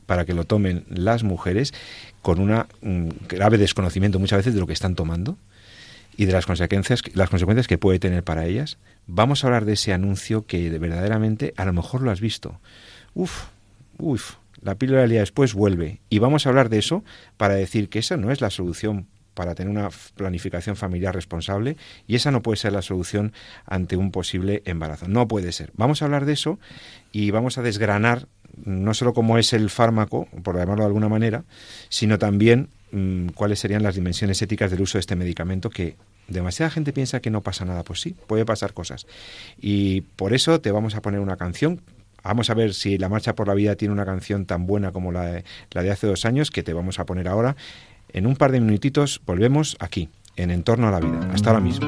[SPEAKER 2] para que lo tomen las mujeres con un grave desconocimiento muchas veces de lo que están tomando y de las consecuencias, las consecuencias que puede tener para ellas. Vamos a hablar de ese anuncio que verdaderamente a lo mejor lo has visto. Uf, uf, la píldora del día después vuelve. Y vamos a hablar de eso para decir que esa no es la solución para tener una planificación familiar responsable y esa no puede ser la solución ante un posible embarazo. No puede ser. Vamos a hablar de eso y vamos a desgranar no solo cómo es el fármaco, por llamarlo de alguna manera, sino también mm, cuáles serían las dimensiones éticas del uso de este medicamento que demasiada gente piensa que no pasa nada. Pues sí, puede pasar cosas. Y por eso te vamos a poner una canción Vamos a ver si La Marcha por la Vida tiene una canción tan buena como la de, la de hace dos años, que te vamos a poner ahora. En un par de minutitos volvemos aquí, en Entorno a la Vida. Hasta ahora mismo.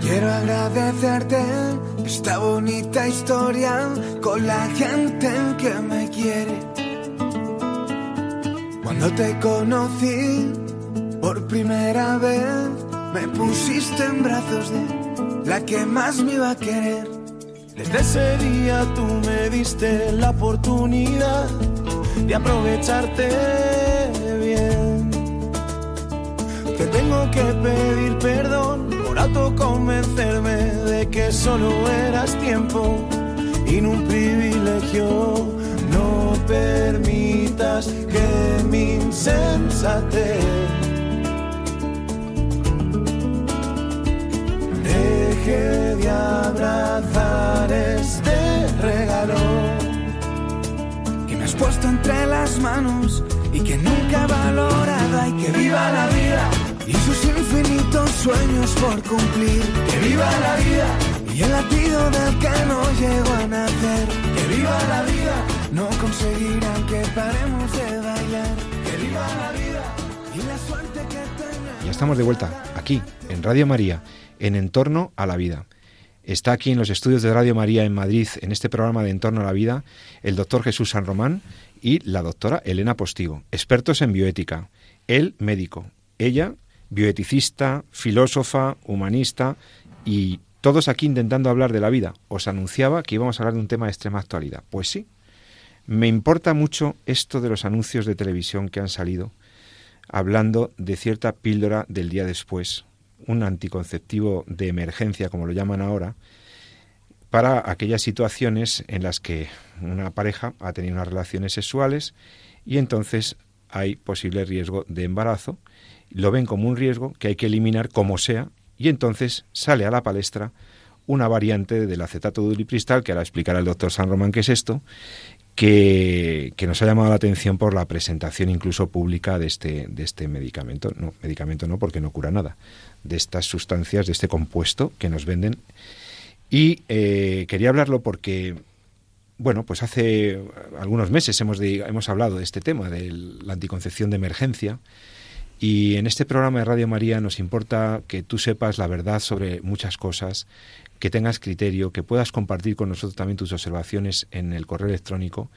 [SPEAKER 5] Quiero agradecerte esta bonita historia con la gente que me quiere. Cuando te conocí por primera vez, me pusiste en brazos de la que más me iba a querer. Desde ese día tú me diste la oportunidad de aprovecharte bien. Te tengo que pedir perdón por autoconvencerme de que solo eras tiempo y no un privilegio. Permitas que mi insensatez deje de abrazar este regalo puesto entre las manos y que nunca he valorado y que viva la vida y sus infinitos sueños por cumplir. Que viva la vida y el latido del que no llegó a nacer. Que viva la vida, no conseguirán que paremos de bailar. Que la vida y la suerte que tenga.
[SPEAKER 2] Ya estamos de vuelta aquí en Radio María en Entorno a la Vida. Está aquí en los estudios de Radio María en Madrid, en este programa de Entorno a la Vida, el doctor Jesús San Román y la doctora Elena Postigo, expertos en bioética. Él, médico. Ella, bioeticista, filósofa, humanista y todos aquí intentando hablar de la vida. Os anunciaba que íbamos a hablar de un tema de extrema actualidad. Pues sí, me importa mucho esto de los anuncios de televisión que han salido hablando de cierta píldora del día después, un anticonceptivo de emergencia, como lo llaman ahora, para aquellas situaciones en las que una pareja ha tenido unas relaciones sexuales y entonces hay posible riesgo de embarazo. Lo ven como un riesgo que hay que eliminar como sea y entonces sale a la palestra una variante del acetato de ulipristal, que ahora explicará el doctor San Román qué es esto, que, nos ha llamado la atención por la presentación incluso pública de este, de este medicamento. No, medicamento no, porque no cura nada de estas sustancias, de este compuesto que nos venden. Y eh, quería hablarlo porque, bueno, pues hace algunos meses hemos, hemos hablado de este tema, de la anticoncepción de emergencia. Y en este programa de Radio María nos importa que tú sepas la verdad sobre muchas cosas, que tengas criterio, que puedas compartir con nosotros también tus observaciones en el correo electrónico,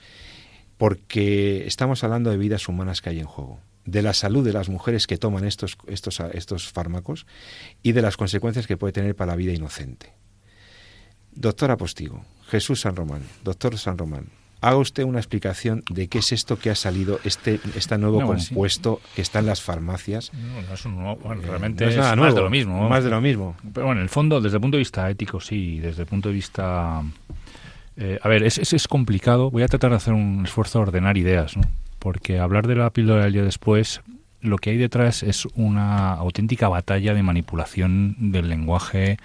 [SPEAKER 2] porque estamos hablando de vidas humanas que hay en juego de la salud de las mujeres que toman estos, estos, estos fármacos y de las consecuencias que puede tener para la vida inocente. Doctor Apostigo, Jesús San Román, doctor San Román, haga usted una explicación de qué es esto que ha salido, este, este nuevo compuesto que está en las farmacias.
[SPEAKER 3] No, no es un nuevo, bueno, realmente es, más de lo mismo.
[SPEAKER 2] Más de lo mismo.
[SPEAKER 3] Pero bueno, en el fondo, desde el punto de vista ético, sí, desde el punto de vista... Eh, a ver, es, es, es complicado. Voy a tratar de hacer un esfuerzo de ordenar ideas, ¿no? porque hablar de la píldora del día después, lo que hay detrás es una auténtica batalla de manipulación del lenguaje,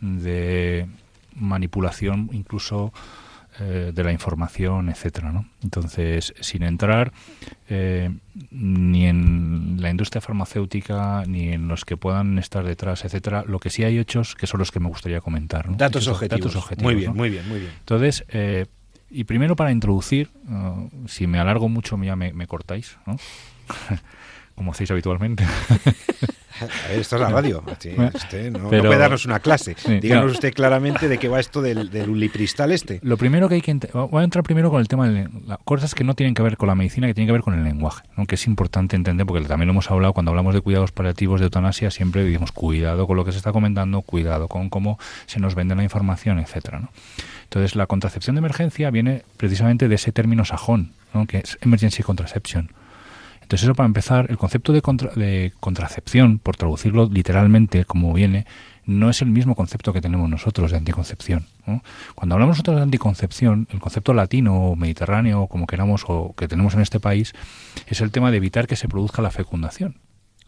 [SPEAKER 3] de manipulación incluso eh, de la información, etcétera, ¿no? Entonces, sin entrar eh, ni en la industria farmacéutica ni en los que puedan estar detrás, etcétera, lo que sí hay hechos que son los que me gustaría comentar.
[SPEAKER 2] Datos, objetivos. Muy bien, muy bien, muy bien.
[SPEAKER 3] Entonces, eh, y primero para introducir, uh, si me alargo mucho ya me, cortáis, ¿no? como hacéis habitualmente.
[SPEAKER 2] A ver, esto es la radio. Usted no, puede darnos una clase. Díganos usted claramente de qué va esto del, del ulipristal este.
[SPEAKER 3] Lo primero que hay que... Voy a entrar primero con el tema de las cosas que no tienen que ver con la medicina, que tienen que ver con el lenguaje, ¿no? que es importante entender, porque también lo hemos hablado cuando hablamos de cuidados paliativos de eutanasia, siempre decimos cuidado con lo que se está comentando, cuidado con cómo se nos vende la información, etcétera, ¿no? Entonces, la contracepción de emergencia viene precisamente de ese término sajón, ¿no? que es emergency contraception entonces eso para empezar, el concepto de, de contracepción, por traducirlo literalmente como viene, no es el mismo concepto que tenemos nosotros de anticoncepción. Cuando hablamos nosotros de anticoncepción, el concepto latino o mediterráneo, como queramos, o que tenemos en este país, es el tema de evitar que se produzca la fecundación.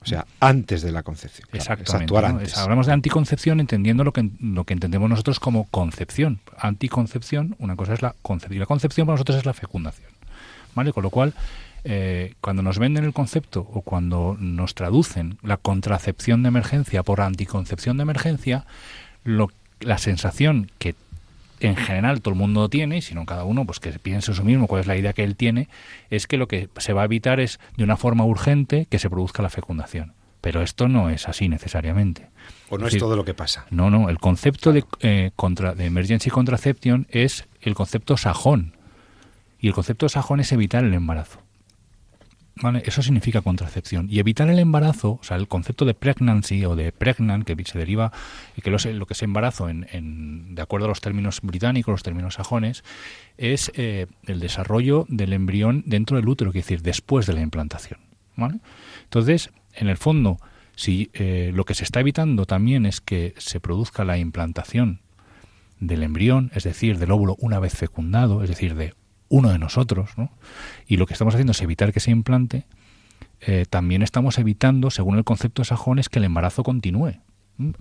[SPEAKER 2] O sea, antes de la concepción.
[SPEAKER 3] Exactamente. Hablamos de anticoncepción entendiendo lo que, lo que entendemos nosotros como concepción. Anticoncepción, una cosa es la concepción. Y la concepción para nosotros es la fecundación. ¿Vale? Con lo cual, eh, cuando nos venden el concepto o cuando nos traducen la contracepción de emergencia por anticoncepción de emergencia, lo, la sensación que en general todo el mundo tiene, y si no cada uno pues que piense eso mismo cuál es la idea que él tiene, es que lo que se va a evitar es de una forma urgente que se produzca la fecundación. Pero esto no es así necesariamente.
[SPEAKER 2] O no es, todo lo que pasa.
[SPEAKER 3] No, no. El concepto de, eh, contra, de emergency contraception es el concepto sajón. Y el concepto sajón es evitar el embarazo. Eso significa contracepción. Y evitar el embarazo, o sea, el concepto de pregnancy o de pregnant, que se deriva, que lo, que es embarazo, en, de acuerdo a los términos británicos, los términos sajones, es eh, el desarrollo del embrión dentro del útero, es decir, después de la implantación. Entonces, en el fondo, si eh, lo que se está evitando también es que se produzca la implantación del embrión, es decir, del óvulo una vez fecundado, es decir, de uno de nosotros, ¿no? y lo que estamos haciendo es evitar que se implante, eh, también estamos evitando, según el concepto de sajones, que el embarazo continúe.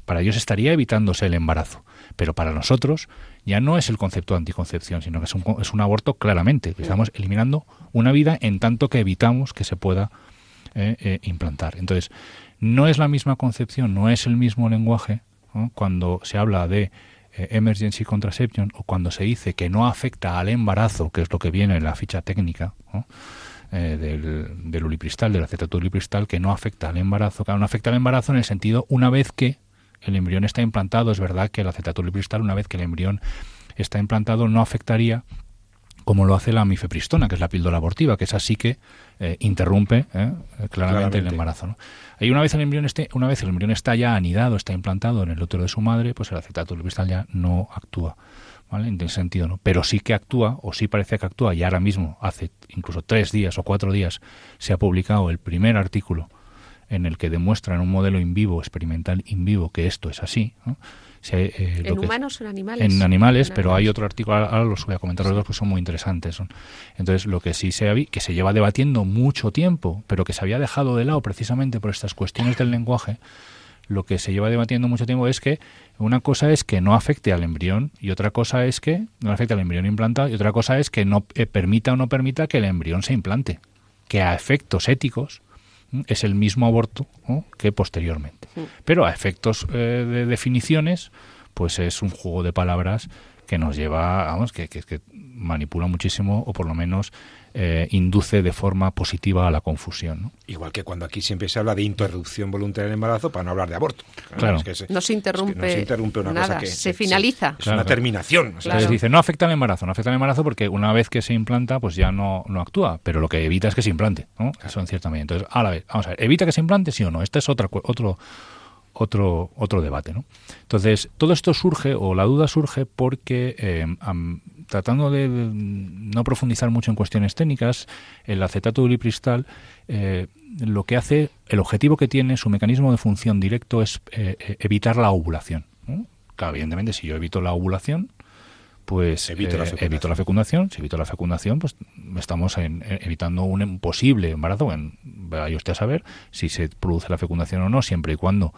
[SPEAKER 3] Para ellos estaría evitándose el embarazo, pero para nosotros ya no es el concepto de anticoncepción, sino que es un, es un aborto claramente. Estamos eliminando una vida en tanto que evitamos que se pueda eh, eh, implantar. Entonces, no es la misma concepción, no es el mismo lenguaje cuando se habla de eh, emergency contraception o cuando se dice que no afecta al embarazo, que es lo que viene en la ficha técnica eh, del, del ulipristal, del ulipristal, que no afecta al embarazo, que no afecta al embarazo en el sentido una vez que el embrión está implantado, es verdad que el ulipristal una vez que el embrión está implantado no afectaría como lo hace la mifepristona, que es la píldora abortiva, que es así que eh, interrumpe claramente, el embarazo. ¿no? Y una vez el embrión esté, una vez el embrión está ya anidado, está implantado en el útero de su madre, pues el acetato cristal ya no actúa. ¿Vale? En ese sentido, ¿no? Pero sí que actúa, o sí parece que actúa, y ahora mismo, hace incluso tres días o cuatro días, se ha publicado el primer artículo en el que demuestra en un modelo in vivo, experimental in vivo, que esto es así. ¿no?
[SPEAKER 4] Eh, ¿En humanos o en animales?
[SPEAKER 3] En animales, pero hay otro artículo, ahora los voy a comentar los dos, pues son muy interesantes. Entonces, lo que sí se que se lleva debatiendo mucho tiempo, pero que se había dejado de lado precisamente por estas cuestiones del lenguaje, lo que se lleva debatiendo mucho tiempo es que una cosa es que no afecte al embrión y otra cosa es que no afecte al embrión implantado y otra cosa es que no eh, permita o no permita que el embrión se implante, que a efectos éticos es el mismo aborto que posteriormente. Pero a efectos eh, de definiciones, pues es un juego de palabras que nos lleva, vamos, que, que, que manipula muchísimo o por lo menos eh, induce de forma positiva a la confusión.
[SPEAKER 2] Igual que cuando aquí siempre se habla de interrupción voluntaria del embarazo para no hablar de aborto.
[SPEAKER 3] Claro.
[SPEAKER 4] no, se interrumpe una nada, cosa que se finaliza.
[SPEAKER 2] es una terminación.
[SPEAKER 3] Entonces dice, no afecta al embarazo, no afecta al embarazo porque una vez que se implanta pues ya no, no actúa, pero lo que evita es que se implante. ¿no? Eso en cierta medida. Entonces, a la vez, vamos a ver, ¿evita que se implante sí o no? Este es otra, otro otro, otro debate. ¿no? Entonces, todo esto surge, o la duda surge, porque eh, tratando de no profundizar mucho en cuestiones técnicas, el acetato de ulipristal eh, lo que hace, el objetivo que tiene, su mecanismo de función directo es eh, eh, evitar la ovulación. Claro, evidentemente, si yo evito la ovulación, pues evito, la evito, la fecundación. Si evito la fecundación, pues estamos evitando un posible embarazo. vaya usted a saber si se produce la fecundación o no, siempre y cuando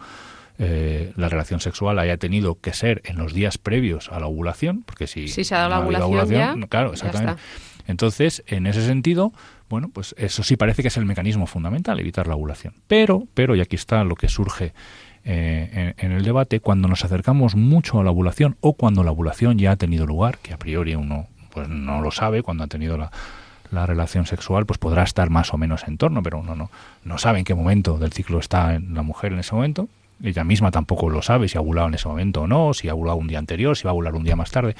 [SPEAKER 3] eh, la relación sexual haya tenido que ser en los días previos a la ovulación, porque si,
[SPEAKER 4] se ha dado la ovulación,
[SPEAKER 3] claro, exactamente. Entonces, en ese sentido, bueno, pues eso sí parece que es el mecanismo fundamental, evitar la ovulación. Pero, pero, y aquí está lo que surge eh, en, el debate, cuando nos acercamos mucho a la ovulación o cuando la ovulación ya ha tenido lugar, que a priori uno pues no lo sabe cuando ha tenido la, la relación sexual, pues podrá estar más o menos en torno, pero uno no, no sabe en qué momento del ciclo está en la mujer en ese momento. Ella misma tampoco lo sabe si ha ovulado en ese momento o no, si ha ovulado un día anterior, si va a ovular un día más tarde.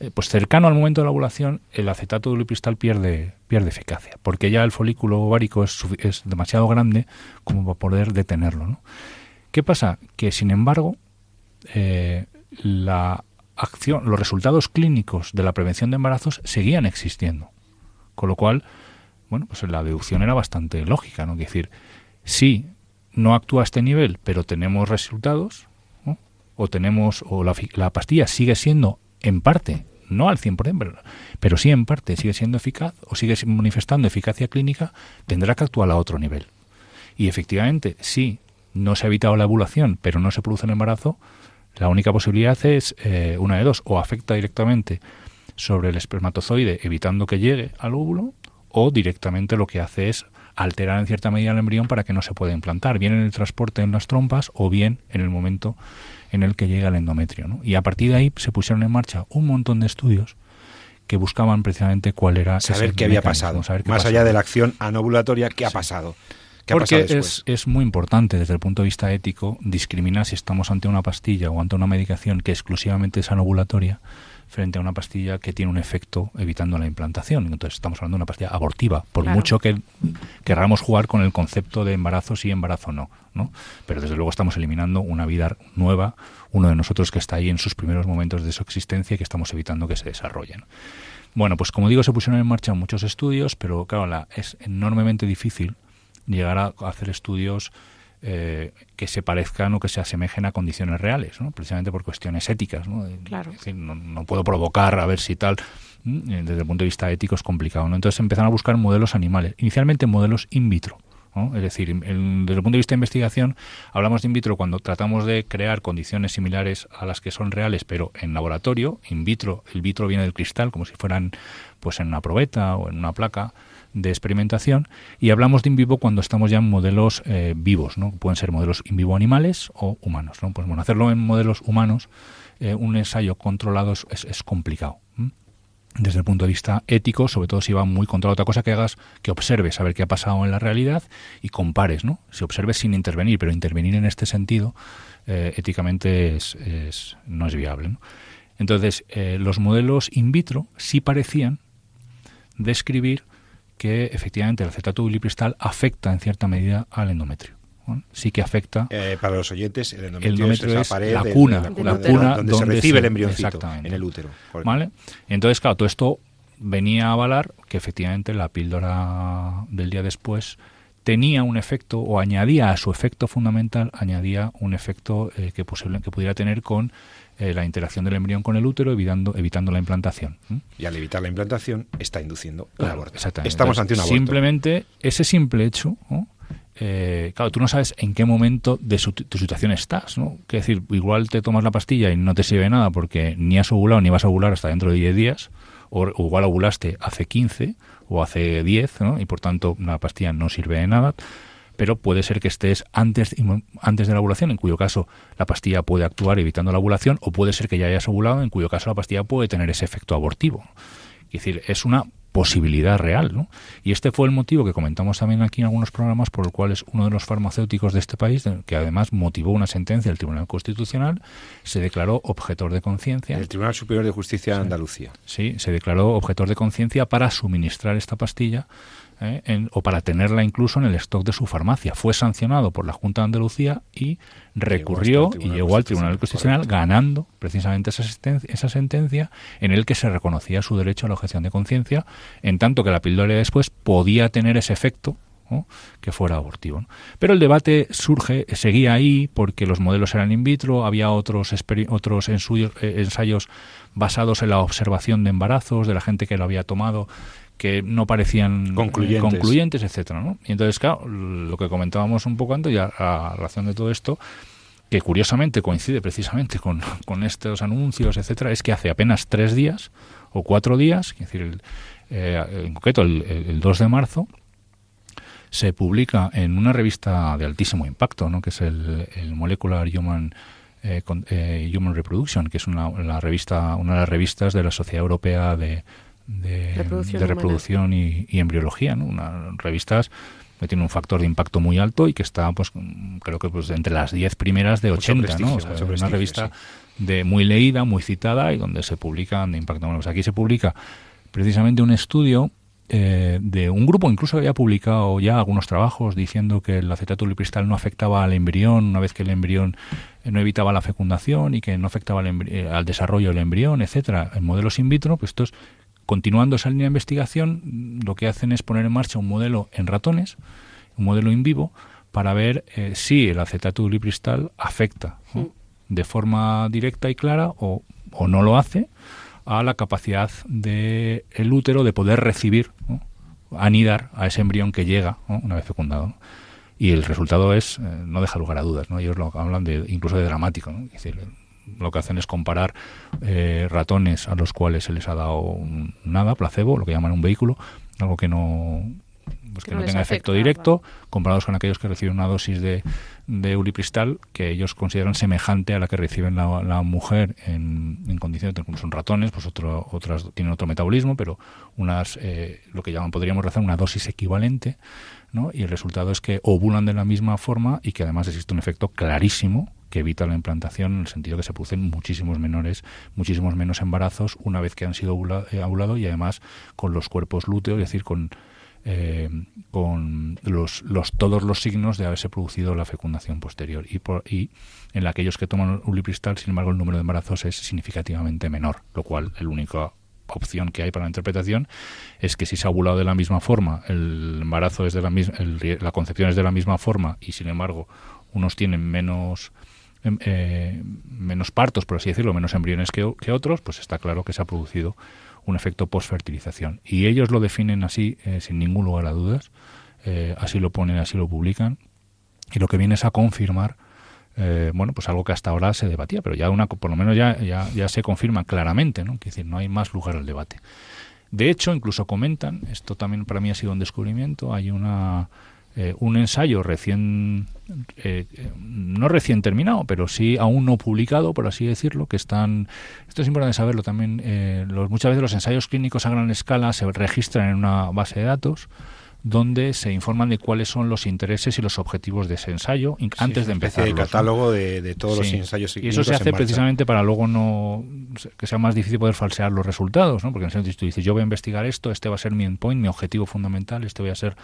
[SPEAKER 3] Eh, pues cercano al momento de la ovulación, el acetato de ulipristal pierde, pierde eficacia, porque ya el folículo ovárico es, es demasiado grande como para poder detenerlo. ¿no? ¿Qué pasa? Que sin embargo, eh, la acción, los resultados clínicos de la prevención de embarazos seguían existiendo. Con lo cual, bueno, pues la deducción era bastante lógica, ¿no? Es decir, si no actúa a este nivel, pero tenemos resultados, o tenemos, o la, la, pastilla sigue siendo en parte, no al 100%, pero, pero sí en parte sigue siendo eficaz, o sigue manifestando eficacia clínica, tendrá que actuar a otro nivel. Y efectivamente, si no se ha evitado la ovulación, pero no se produce el embarazo, la única posibilidad es eh, una de dos, o afecta directamente sobre el espermatozoide evitando que llegue al óvulo, o directamente lo que hace es alterar en cierta medida el embrión para que no se pueda implantar, bien en el transporte en las trompas o bien en el momento en el que llega el endometrio. Y a partir de ahí se pusieron en marcha un montón de estudios que buscaban precisamente cuál era
[SPEAKER 2] saber qué había pasado, más allá de la acción anovulatoria, qué ha pasado.
[SPEAKER 3] Porque es, es, muy importante desde el punto de vista ético discriminar si estamos ante una pastilla o ante una medicación que exclusivamente es anovulatoria frente a una pastilla que tiene un efecto evitando la implantación. Entonces estamos hablando de una pastilla abortiva, por mucho que querramos jugar con el concepto de embarazo sí, embarazo no, ¿no? Pero desde luego estamos eliminando una vida nueva, uno de nosotros que está ahí en sus primeros momentos de su existencia y que estamos evitando que se desarrollen. Bueno, pues como digo, se pusieron en marcha muchos estudios, pero claro, la, es enormemente difícil llegar a hacer estudios eh, que se parezcan o que se asemejen a condiciones reales, ¿no? precisamente por cuestiones éticas. ¿no?
[SPEAKER 4] Claro.
[SPEAKER 3] no, puedo provocar a ver si tal. Eh, desde el punto de vista ético es complicado. ¿no? Entonces empezaron a buscar modelos animales, inicialmente modelos in vitro. Es decir, desde el punto de vista de investigación, hablamos de in vitro cuando tratamos de crear condiciones similares a las que son reales, pero en laboratorio, in vitro, el vitro viene del cristal, como si fueran pues en una probeta o en una placa, de experimentación y hablamos de in vivo cuando estamos ya en modelos eh, vivos, ¿no? Pueden ser modelos in vivo animales o humanos, ¿no? Pues hacerlo en modelos humanos, eh, un ensayo controlado es, complicado. Desde el punto de vista ético, sobre todo si va muy contra otra cosa que hagas, que observes a ver qué ha pasado en la realidad y compares, ¿no? Si observes sin intervenir, pero intervenir en este sentido, eh, éticamente es, no es viable. Entonces, los modelos in vitro sí parecían describir que efectivamente el acetato ulipristal afecta en cierta medida al endometrio. Sí que afecta.
[SPEAKER 2] Eh, para los oyentes, el endometrio, es,
[SPEAKER 3] la
[SPEAKER 2] pared
[SPEAKER 3] la cuna, la cuna
[SPEAKER 2] donde, se recibe el embrioncito en el útero.
[SPEAKER 3] ¿Vale? Entonces, claro, todo esto venía a avalar que efectivamente la píldora del día después tenía un efecto o añadía a su efecto fundamental añadía un efecto eh, que posible que pudiera tener con eh, la interacción del embrión con el útero, evitando, evitando la implantación.
[SPEAKER 2] Y al evitar la implantación, está induciendo el aborto. Estamos ante un aborto.
[SPEAKER 3] Simplemente, ese simple hecho, eh, claro, tú no sabes en qué momento de tu situación estás, ¿no? Es decir, igual te tomas la pastilla y no te sirve nada porque ni has ovulado ni vas a ovular hasta dentro de 10 días, o igual ovulaste hace 15 o hace 10, ¿no? Y por tanto la pastilla no sirve de nada pero puede ser que estés antes, antes de la ovulación, en cuyo caso la pastilla puede actuar evitando la ovulación, o puede ser que ya hayas ovulado, en cuyo caso la pastilla puede tener ese efecto abortivo. Es decir, es una posibilidad real. ¿no? Y este fue el motivo que comentamos también aquí en algunos programas por el cual es uno de los farmacéuticos de este país, que además motivó una sentencia del Tribunal Constitucional, se declaró objetor de conciencia.
[SPEAKER 2] El Tribunal Superior de Justicia de Andalucía.
[SPEAKER 3] Sí, se declaró objetor de conciencia para suministrar esta pastilla ¿eh? o para tenerla incluso en el stock de su farmacia. Fue sancionado por la Junta de Andalucía y recurrió y llegó al Tribunal Constitucional ganando precisamente esa, esa sentencia en el que se reconocía su derecho a la objeción de conciencia, en tanto que la píldora después podía tener ese efecto que fuera abortivo. Pero el debate surge, seguía ahí, porque los modelos eran in vitro, había otros, otros ensayos, eh, ensayos basados en la observación de embarazos de la gente que lo había tomado que no parecían
[SPEAKER 2] concluyentes,
[SPEAKER 3] concluyentes etcétera, ¿no? Y entonces, claro, lo que comentábamos un poco antes, ya a razón de todo esto, que curiosamente coincide precisamente con, con estos anuncios, etcétera, es que hace apenas tres días o cuatro días, es decir, eh, en concreto el, el, 2 de marzo, se publica en una revista de altísimo impacto, ¿no? que es el, el Molecular Human eh, eh, Human Reproduction, que es una, la revista, una de las revistas de la Sociedad Europea de, de reproducción, y, embriología, ¿no? Una, revistas que tiene un factor de impacto muy alto y que está, pues, creo que pues entre las 10 primeras de 80, ¿no? una revista de muy leída, muy citada y donde se publican de impacto. Bueno, pues aquí se publica precisamente un estudio eh, de un grupo incluso había publicado ya algunos trabajos diciendo que el acetato lipristal no afectaba al embrión una vez que el embrión eh, no evitaba la fecundación y que no afectaba al, eh, al desarrollo del embrión, etcétera, en modelos in vitro, pues estos continuando esa línea de investigación, lo que hacen es poner en marcha un modelo en ratones, un modelo in vivo, para ver eh, si el acetato lipristal afecta de forma directa y clara o, o, no lo hace a la capacidad del el útero de poder recibir, anidar a ese embrión que llega una vez fecundado. Y el resultado es, eh, no deja lugar a dudas, ¿no? ellos lo hablan de, incluso de dramático. ¿no? Es decir, lo que hacen es comparar eh, ratones a los cuales se les ha dado nada, placebo, lo que llaman un vehículo, algo que no pues que, no, tenga efecto directo, comparados con aquellos que reciben una dosis de, de ulipristal que ellos consideran semejante a la que reciben la, mujer en, en, condiciones, son ratones, pues otro, otras tienen otro metabolismo, pero unas, eh, lo que llaman, podríamos rezar una dosis equivalente, ¿no? y el resultado es que ovulan de la misma forma y que además existe un efecto clarísimo que evita la implantación en el sentido que se producen muchísimos menores, muchísimos menos embarazos una vez que han sido eh, ovulados y además con los cuerpos lúteos, es decir, con eh, con los, los, todos los signos de haberse producido la fecundación posterior. Y, por, y en aquellos que toman ulipristal, sin embargo, el número de embarazos es significativamente menor, lo cual la única opción que hay para la interpretación es que si se ha ovulado de la misma forma, el embarazo es de la misma, la concepción es de la misma forma y sin embargo unos tienen menos eh, menos partos, por así decirlo, menos embriones que, otros, pues está claro que se ha producido un efecto postfertilización. Y ellos lo definen así, eh, sin ningún lugar a dudas, eh, así lo ponen, así lo publican, y lo que viene es a confirmar, bueno, pues algo que hasta ahora se debatía, pero ya una, por lo menos ya, ya, se confirma claramente, ¿no? decir, no hay más lugar al debate. De hecho, incluso comentan, esto también para mí ha sido un descubrimiento, hay una eh, un ensayo recién, eh, no recién terminado, pero sí aún no publicado, por así decirlo, que están, esto es importante saberlo también, eh, los, muchas veces los ensayos clínicos a gran escala se registran en una base de datos donde se informan de cuáles son los intereses y los objetivos de ese ensayo antes de empezar.
[SPEAKER 2] El catálogo de, todos los ensayos.
[SPEAKER 3] Y eso se hace precisamente para luego no que sea más difícil poder falsear los resultados, ¿no? Porque en el sentido tú dices, yo voy a investigar esto, este va a ser mi endpoint, mi objetivo fundamental, este voy a ser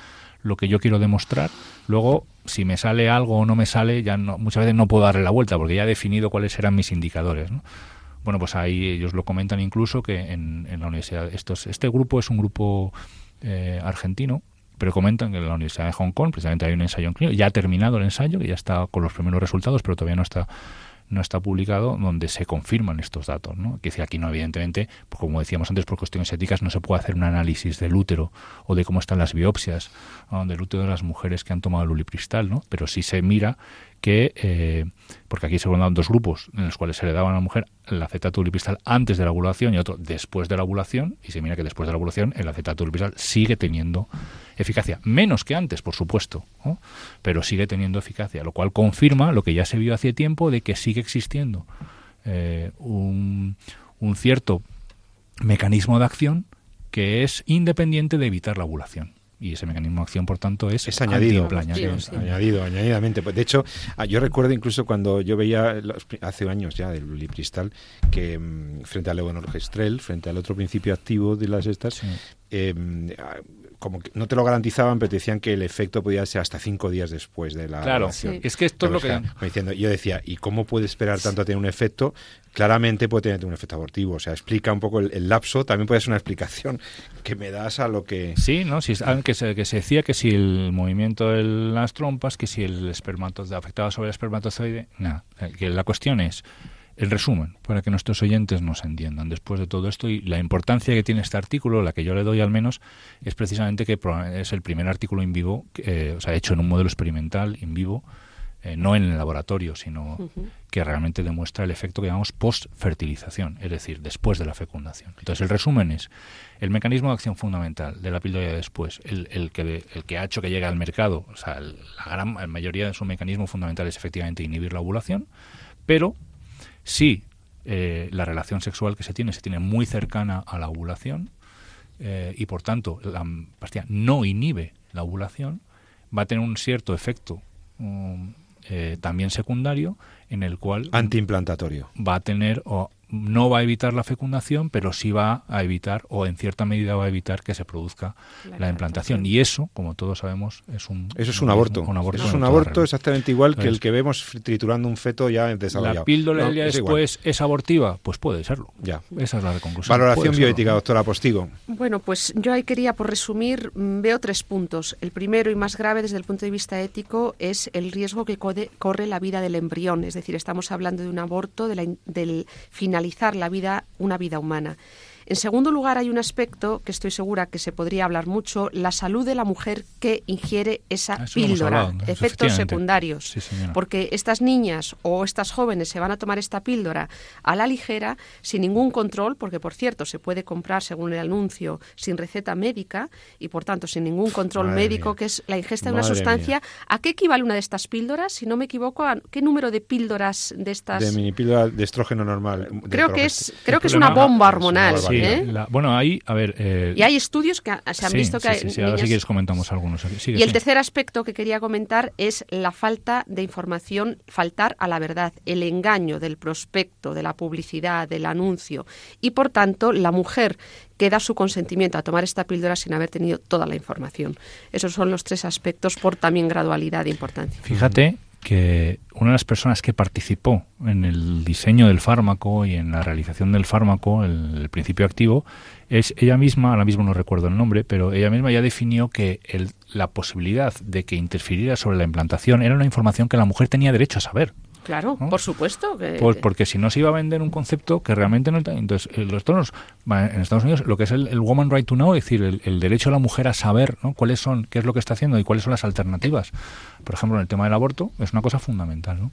[SPEAKER 3] lo que yo quiero demostrar. Luego, si me sale algo o no me sale, ya no, muchas veces no puedo darle la vuelta porque ya he definido cuáles eran mis indicadores. Bueno, pues ahí ellos lo comentan incluso que en, la universidad, estos, este grupo es un grupo eh, argentino, pero comentan que en la Universidad de Hong Kong precisamente hay un ensayo en clínico, ya ha terminado el ensayo, que ya está con los primeros resultados, pero todavía no está no está publicado donde se confirman estos datos. ¿no? Que aquí no, evidentemente, pues como decíamos antes, por cuestiones éticas no se puede hacer un análisis del útero o de cómo están las biopsias del útero de las mujeres que han tomado el ulipristal, ¿no? pero sí se mira que, eh, porque aquí se dan dos grupos en los cuales se le daba a la mujer el acetato ulipristal antes de la ovulación y otro después de la ovulación, y se mira que después de la ovulación el acetato ulipristal sigue teniendo eficacia. Menos que antes, por supuesto, pero sigue teniendo eficacia, lo cual confirma lo que ya se vio hace tiempo de que sigue existiendo eh, un, un cierto mecanismo de acción que es independiente de evitar la ovulación y ese mecanismo de acción, por tanto, es,
[SPEAKER 2] es añadido, añadido, añadidamente. Pues, de hecho, ah, yo recuerdo incluso cuando yo veía hace años ya del Lipristal que mm, frente al Levonorgestrel, frente al otro principio activo de las estas, em, como que no te lo garantizaban, pero te decían que el efecto podía ser hasta cinco días después de la
[SPEAKER 3] Claro, es que esto es lo que...
[SPEAKER 2] Diciendo, yo decía, ¿y cómo puede esperar tanto a tener un efecto? Claramente puede tener un efecto abortivo, o sea, explica un poco el, lapso, también puede ser una explicación que me das a lo que...
[SPEAKER 3] Sí, ¿no? Si, que, se, que se decía que si el movimiento de las trompas, que si el espermatozoide afectaba sobre el espermatozoide, nada, que la cuestión es en resumen, para que nuestros oyentes nos entiendan después de todo esto y la importancia que tiene este artículo, la que yo le doy al menos, es precisamente que es el primer artículo en vivo, eh, o sea, hecho en un modelo experimental en vivo, eh, no en el laboratorio, sino que realmente demuestra el efecto que llamamos post-fertilización, es decir, después de la fecundación. Entonces, el resumen es el mecanismo de acción fundamental de la píldora de después, el, el, que, el que ha hecho que llegue al mercado, o sea, la gran mayoría de su mecanismo fundamental es efectivamente inhibir la ovulación, pero si eh, la relación sexual que se tiene se tiene muy cercana a la ovulación, eh, y por tanto la pastilla no inhibe la ovulación, va a tener un cierto efecto um, eh, también secundario en el cual
[SPEAKER 2] antiimplantatorio.
[SPEAKER 3] va a tener o no va a evitar la fecundación, pero sí va a evitar, o en cierta medida va a evitar que se produzca la, implantación. Y eso, como todos sabemos, es un...
[SPEAKER 2] Eso es un, aborto. Eso es un aborto exactamente igual que el que vemos triturando un feto ya desarrollado.
[SPEAKER 3] ¿La píldora día después es abortiva? Pues puede serlo.
[SPEAKER 2] Ya.
[SPEAKER 3] Esa es la conclusión.
[SPEAKER 2] Valoración bioética, doctora Postigo.
[SPEAKER 4] Bueno, pues yo ahí quería, por resumir, mm, veo tres puntos. El primero y más grave desde el punto de vista ético es el riesgo que corre la vida del embrión. Es decir, estamos hablando de un aborto, de la, del final finalizar la vida, una vida humana. En segundo lugar, hay un aspecto que estoy segura que se podría hablar mucho, la salud de la mujer que ingiere esa píldora, efectos secundarios. porque estas niñas o estas jóvenes se van a tomar esta píldora a la ligera, sin ningún control, porque por cierto se puede comprar según el anuncio sin receta médica y por tanto sin ningún control médico, que es la ingesta de una sustancia. ¿A qué equivale una de estas píldoras? Si no me equivoco, ¿a qué número de píldoras de estas?
[SPEAKER 2] De mini píldora de estrógeno normal.
[SPEAKER 4] Creo que es, creo que es una bomba hormonal.
[SPEAKER 3] ¿Eh? bueno, ahí, a ver...
[SPEAKER 4] Eh, y hay estudios que se han visto que hay
[SPEAKER 3] sí, ahora si quieres comentamos algunos.
[SPEAKER 4] y el tercer aspecto que quería comentar es la falta de información, faltar a la verdad, el engaño del prospecto, de la publicidad, del anuncio. Y, por tanto, la mujer que da su consentimiento a tomar esta píldora sin haber tenido toda la información. Esos son los tres aspectos por también gradualidad de importancia.
[SPEAKER 3] Fíjate que una de las personas que participó en el diseño del fármaco y en la realización del fármaco, el, principio activo, es ella misma, ahora mismo no recuerdo el nombre, pero ella misma ya definió que la posibilidad de que interfiriera sobre la implantación era una información que la mujer tenía derecho a saber.
[SPEAKER 4] Claro, por supuesto. Que...
[SPEAKER 3] Pues porque si no se iba a vender un concepto que realmente no... Entonces, eh, los tonos, en Estados Unidos, lo que es el, Woman Right to Know, es decir, el, derecho a la mujer a saber ¿no? cuáles son, qué es lo que está haciendo y cuáles son las alternativas. Por ejemplo, en el tema del aborto, es una cosa fundamental. ¿no?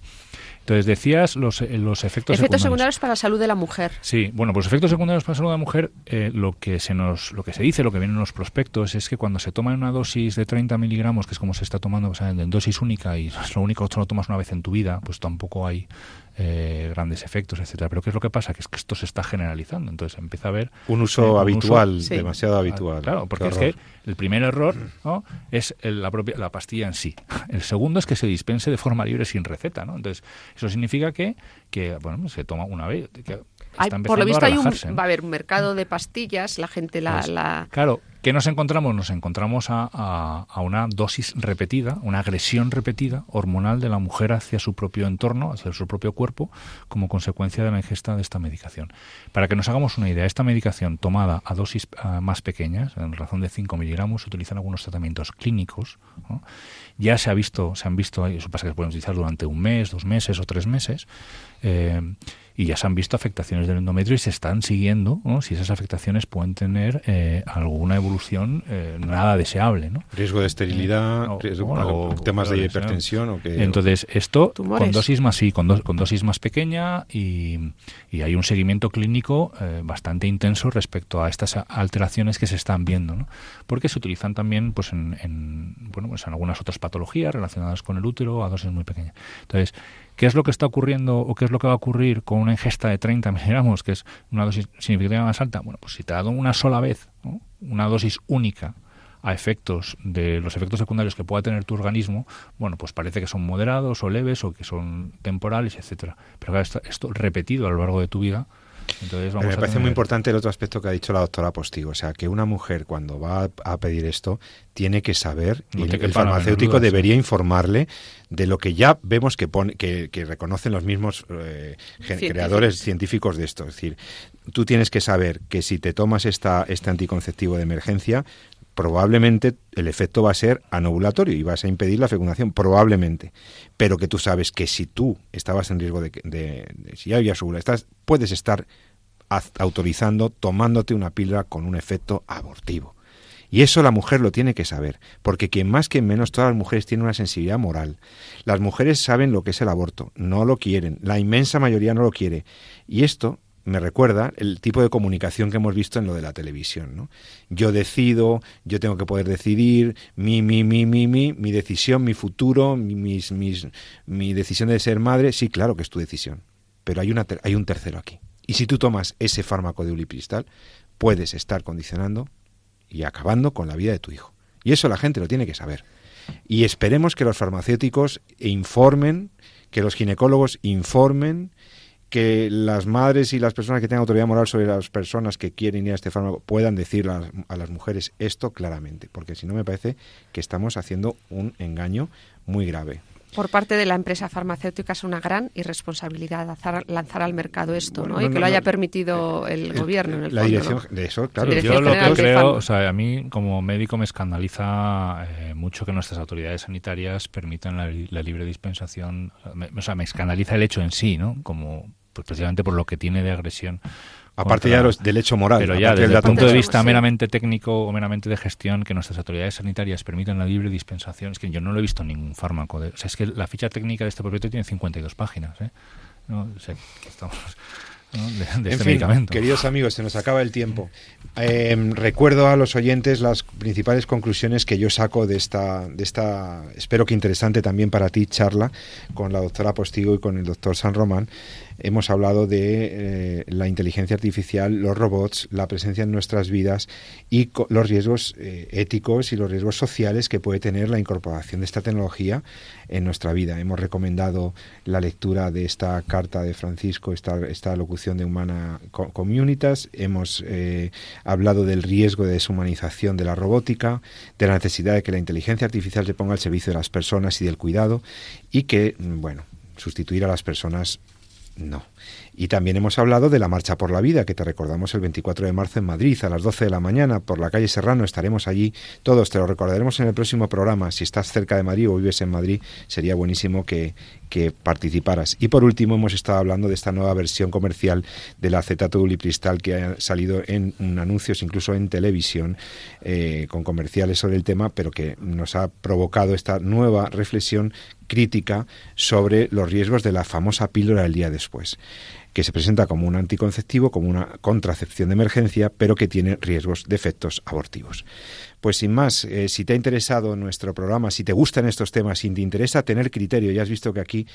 [SPEAKER 3] Entonces decías los, eh, los efectos,
[SPEAKER 4] efectos secundarios. para la salud de la mujer.
[SPEAKER 3] Sí, bueno, pues efectos secundarios para la salud de la mujer, eh, lo que se nos, lo que se dice, lo que viene en los prospectos es que cuando se toma una dosis de 30 miligramos, que es como se está tomando, sea, en dosis única y lo único que lo tomas una vez en tu vida, pues tampoco hay eh, grandes efectos, etcétera. Pero ¿qué es lo que pasa? Que es que esto se está generalizando. Entonces empieza a haber
[SPEAKER 2] un uso habitual, demasiado habitual.
[SPEAKER 3] Claro, porque es que el primer error ¿no? es la propia la pastilla en sí. El segundo es que se dispense de forma libre sin receta, ¿no? Entonces eso significa que que bueno se toma una vez. Que
[SPEAKER 4] por lo visto hay un, va a haber un mercado de pastillas, la gente la, pues,
[SPEAKER 3] la... Claro, ¿Qué nos encontramos? Nos encontramos a, una dosis repetida, una agresión repetida hormonal de la mujer hacia su propio entorno, hacia su propio cuerpo, como consecuencia de la ingesta de esta medicación. Para que nos hagamos una idea, esta medicación tomada a dosis más pequeñas, en razón de 5 miligramos, se utilizan algunos tratamientos clínicos. Ya se ha visto, se han visto, eso pasa que se pueden utilizar durante un mes, dos meses o tres meses. Eh, y ya se han visto afectaciones del endometrio y se están siguiendo si esas afectaciones pueden tener eh, alguna evolución eh, nada deseable. ¿no?
[SPEAKER 2] Riesgo de esterilidad, o, temas de hipertensión. O que,
[SPEAKER 3] Entonces, esto con dosis más sí, con, con dosis más pequeña y, y, hay un seguimiento clínico eh, bastante intenso respecto a estas alteraciones que se están viendo, ¿no? porque se utilizan también pues en, en, bueno, pues en algunas otras patologías relacionadas con el útero a dosis muy pequeñas. Entonces, ¿Qué es lo que está ocurriendo o qué es lo que va a ocurrir con una ingesta de 30 miligramos, que es una dosis significativamente más alta? Bueno, pues si te ha dado una sola vez, una dosis única a efectos de los efectos secundarios que pueda tener tu organismo, bueno, pues parece que son moderados o leves o que son temporales, etcétera. Pero esto, esto repetido a lo largo de tu vida,
[SPEAKER 2] me parece muy importante el otro aspecto que ha dicho la doctora Postigo, o sea, que una mujer cuando va a pedir esto tiene que saber y el, farmacéutico debería informarle de lo que ya vemos que, pone, que, reconocen los mismos eh, creadores científicos de esto. Es decir, tú tienes que saber que si te tomas esta, este anticonceptivo de emergencia, probablemente el efecto va a ser anovulatorio y vas a impedir la fecundación, probablemente. Pero que tú sabes que si tú estabas en riesgo de, de, si ya habías estás, puedes estar autorizando, tomándote una píldora con un efecto abortivo. Y eso la mujer lo tiene que saber, porque quien más que menos todas las mujeres tienen una sensibilidad moral. Las mujeres saben lo que es el aborto, no lo quieren, la inmensa mayoría no lo quiere. Y esto me recuerda el tipo de comunicación que hemos visto en lo de la televisión. ¿no? Yo decido, yo tengo que poder decidir, mi, mi, mi, mi, mi, mi decisión, mi futuro, mi, mis, mis, mi decisión de ser madre, sí, claro que es tu decisión. Pero hay, una, hay un tercero aquí. Y si tú tomas ese fármaco de ulipristal, puedes estar condicionando y acabando con la vida de tu hijo. Y eso la gente lo tiene que saber. Y esperemos que los farmacéuticos informen, que los ginecólogos informen, que las madres y las personas que tengan autoridad moral sobre las personas que quieren ir a este fármaco puedan decir a, las mujeres esto claramente, porque si no me parece que estamos haciendo un engaño muy grave
[SPEAKER 4] por parte de la empresa farmacéutica es una gran irresponsabilidad lanzar, al mercado esto, ¿no? y que lo haya permitido el, gobierno. En el
[SPEAKER 2] la dirección de eso, claro.
[SPEAKER 3] Yo lo que creo, o sea, a mí como médico me escandaliza eh, mucho que nuestras autoridades sanitarias permitan la, libre dispensación. o sea, me escandaliza el hecho en sí, ¿no? Como pues, precisamente por lo que tiene de agresión
[SPEAKER 2] Aparte ya del hecho moral.
[SPEAKER 3] Pero ya desde el punto de vista meramente técnico o meramente de gestión, que nuestras autoridades sanitarias permitan la libre dispensación, es que yo no lo he visto en ningún fármaco. o sea, es que la ficha técnica de este proyecto tiene 52 páginas. ¿eh? No, o sea, que estamos
[SPEAKER 2] de, este Queridos amigos, se nos acaba el tiempo. Em, recuerdo a los oyentes las principales conclusiones que yo saco de esta, de esta, espero que interesante también para ti, charla con la doctora Postigo y con el doctor San Román. Hemos hablado de eh, la inteligencia artificial, los robots, la presencia en nuestras vidas y los riesgos eh, éticos y los riesgos sociales que puede tener la incorporación de esta tecnología en nuestra vida. Hemos recomendado la lectura de esta carta de Francisco, esta, locución de Humana Communitas. Hemos eh, hablado del riesgo de deshumanización de la robótica, de la necesidad de que la inteligencia artificial se ponga al servicio de las personas y del cuidado y que, mm, bueno, sustituir a las personas no. Y también hemos hablado de la Marcha por la Vida, que te recordamos el 24 de marzo en Madrid, a las 12 de la mañana, por la calle Serrano. Estaremos allí todos, te lo recordaremos en el próximo programa. Si estás cerca de Madrid o vives en Madrid, sería buenísimo que, que participaras. Y por último, hemos estado hablando de esta nueva versión comercial del acetato ulipristal que ha salido en, anuncios, incluso en televisión, eh, con comerciales sobre el tema, pero que nos ha provocado esta nueva reflexión crítica sobre los riesgos de la famosa píldora del día después que se presenta como un anticonceptivo, como una contracepción de emergencia, pero que tiene riesgos de efectos abortivos. Pues sin más, eh, si te ha interesado nuestro programa, si te gustan estos temas, si te interesa tener criterio, ya has visto que aquí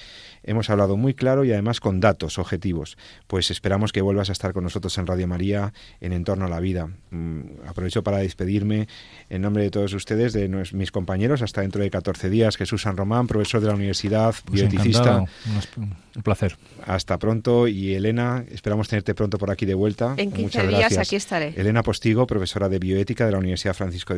[SPEAKER 2] hemos hablado muy claro y además con datos objetivos, pues esperamos que vuelvas a estar con nosotros en Radio María en Entorno a la Vida. Mm, aprovecho para despedirme en nombre de todos ustedes, de mis compañeros, hasta dentro de 14 días. Jesús San Román, profesor de la universidad,
[SPEAKER 3] pues bioeticista. Un placer.
[SPEAKER 2] Hasta pronto y Elena, esperamos tenerte pronto por aquí de vuelta.
[SPEAKER 4] En 15 días aquí estaré.
[SPEAKER 2] Elena Postigo, profesora de bioética de la Universidad Francisco de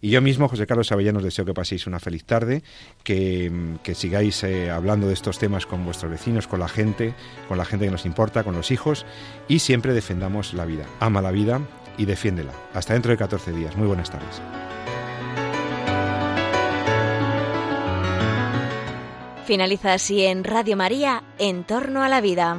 [SPEAKER 2] Y yo mismo, José Carlos Avellanos, deseo que paséis una feliz tarde, que, sigáis eh, hablando de estos temas con vuestros vecinos, con la gente, con la gente que nos importa, con los hijos, y siempre defendamos la vida. Ama la vida y defiéndela. Hasta dentro de 14 días. Muy buenas tardes.
[SPEAKER 1] Finaliza así en Radio María, En torno a la vida.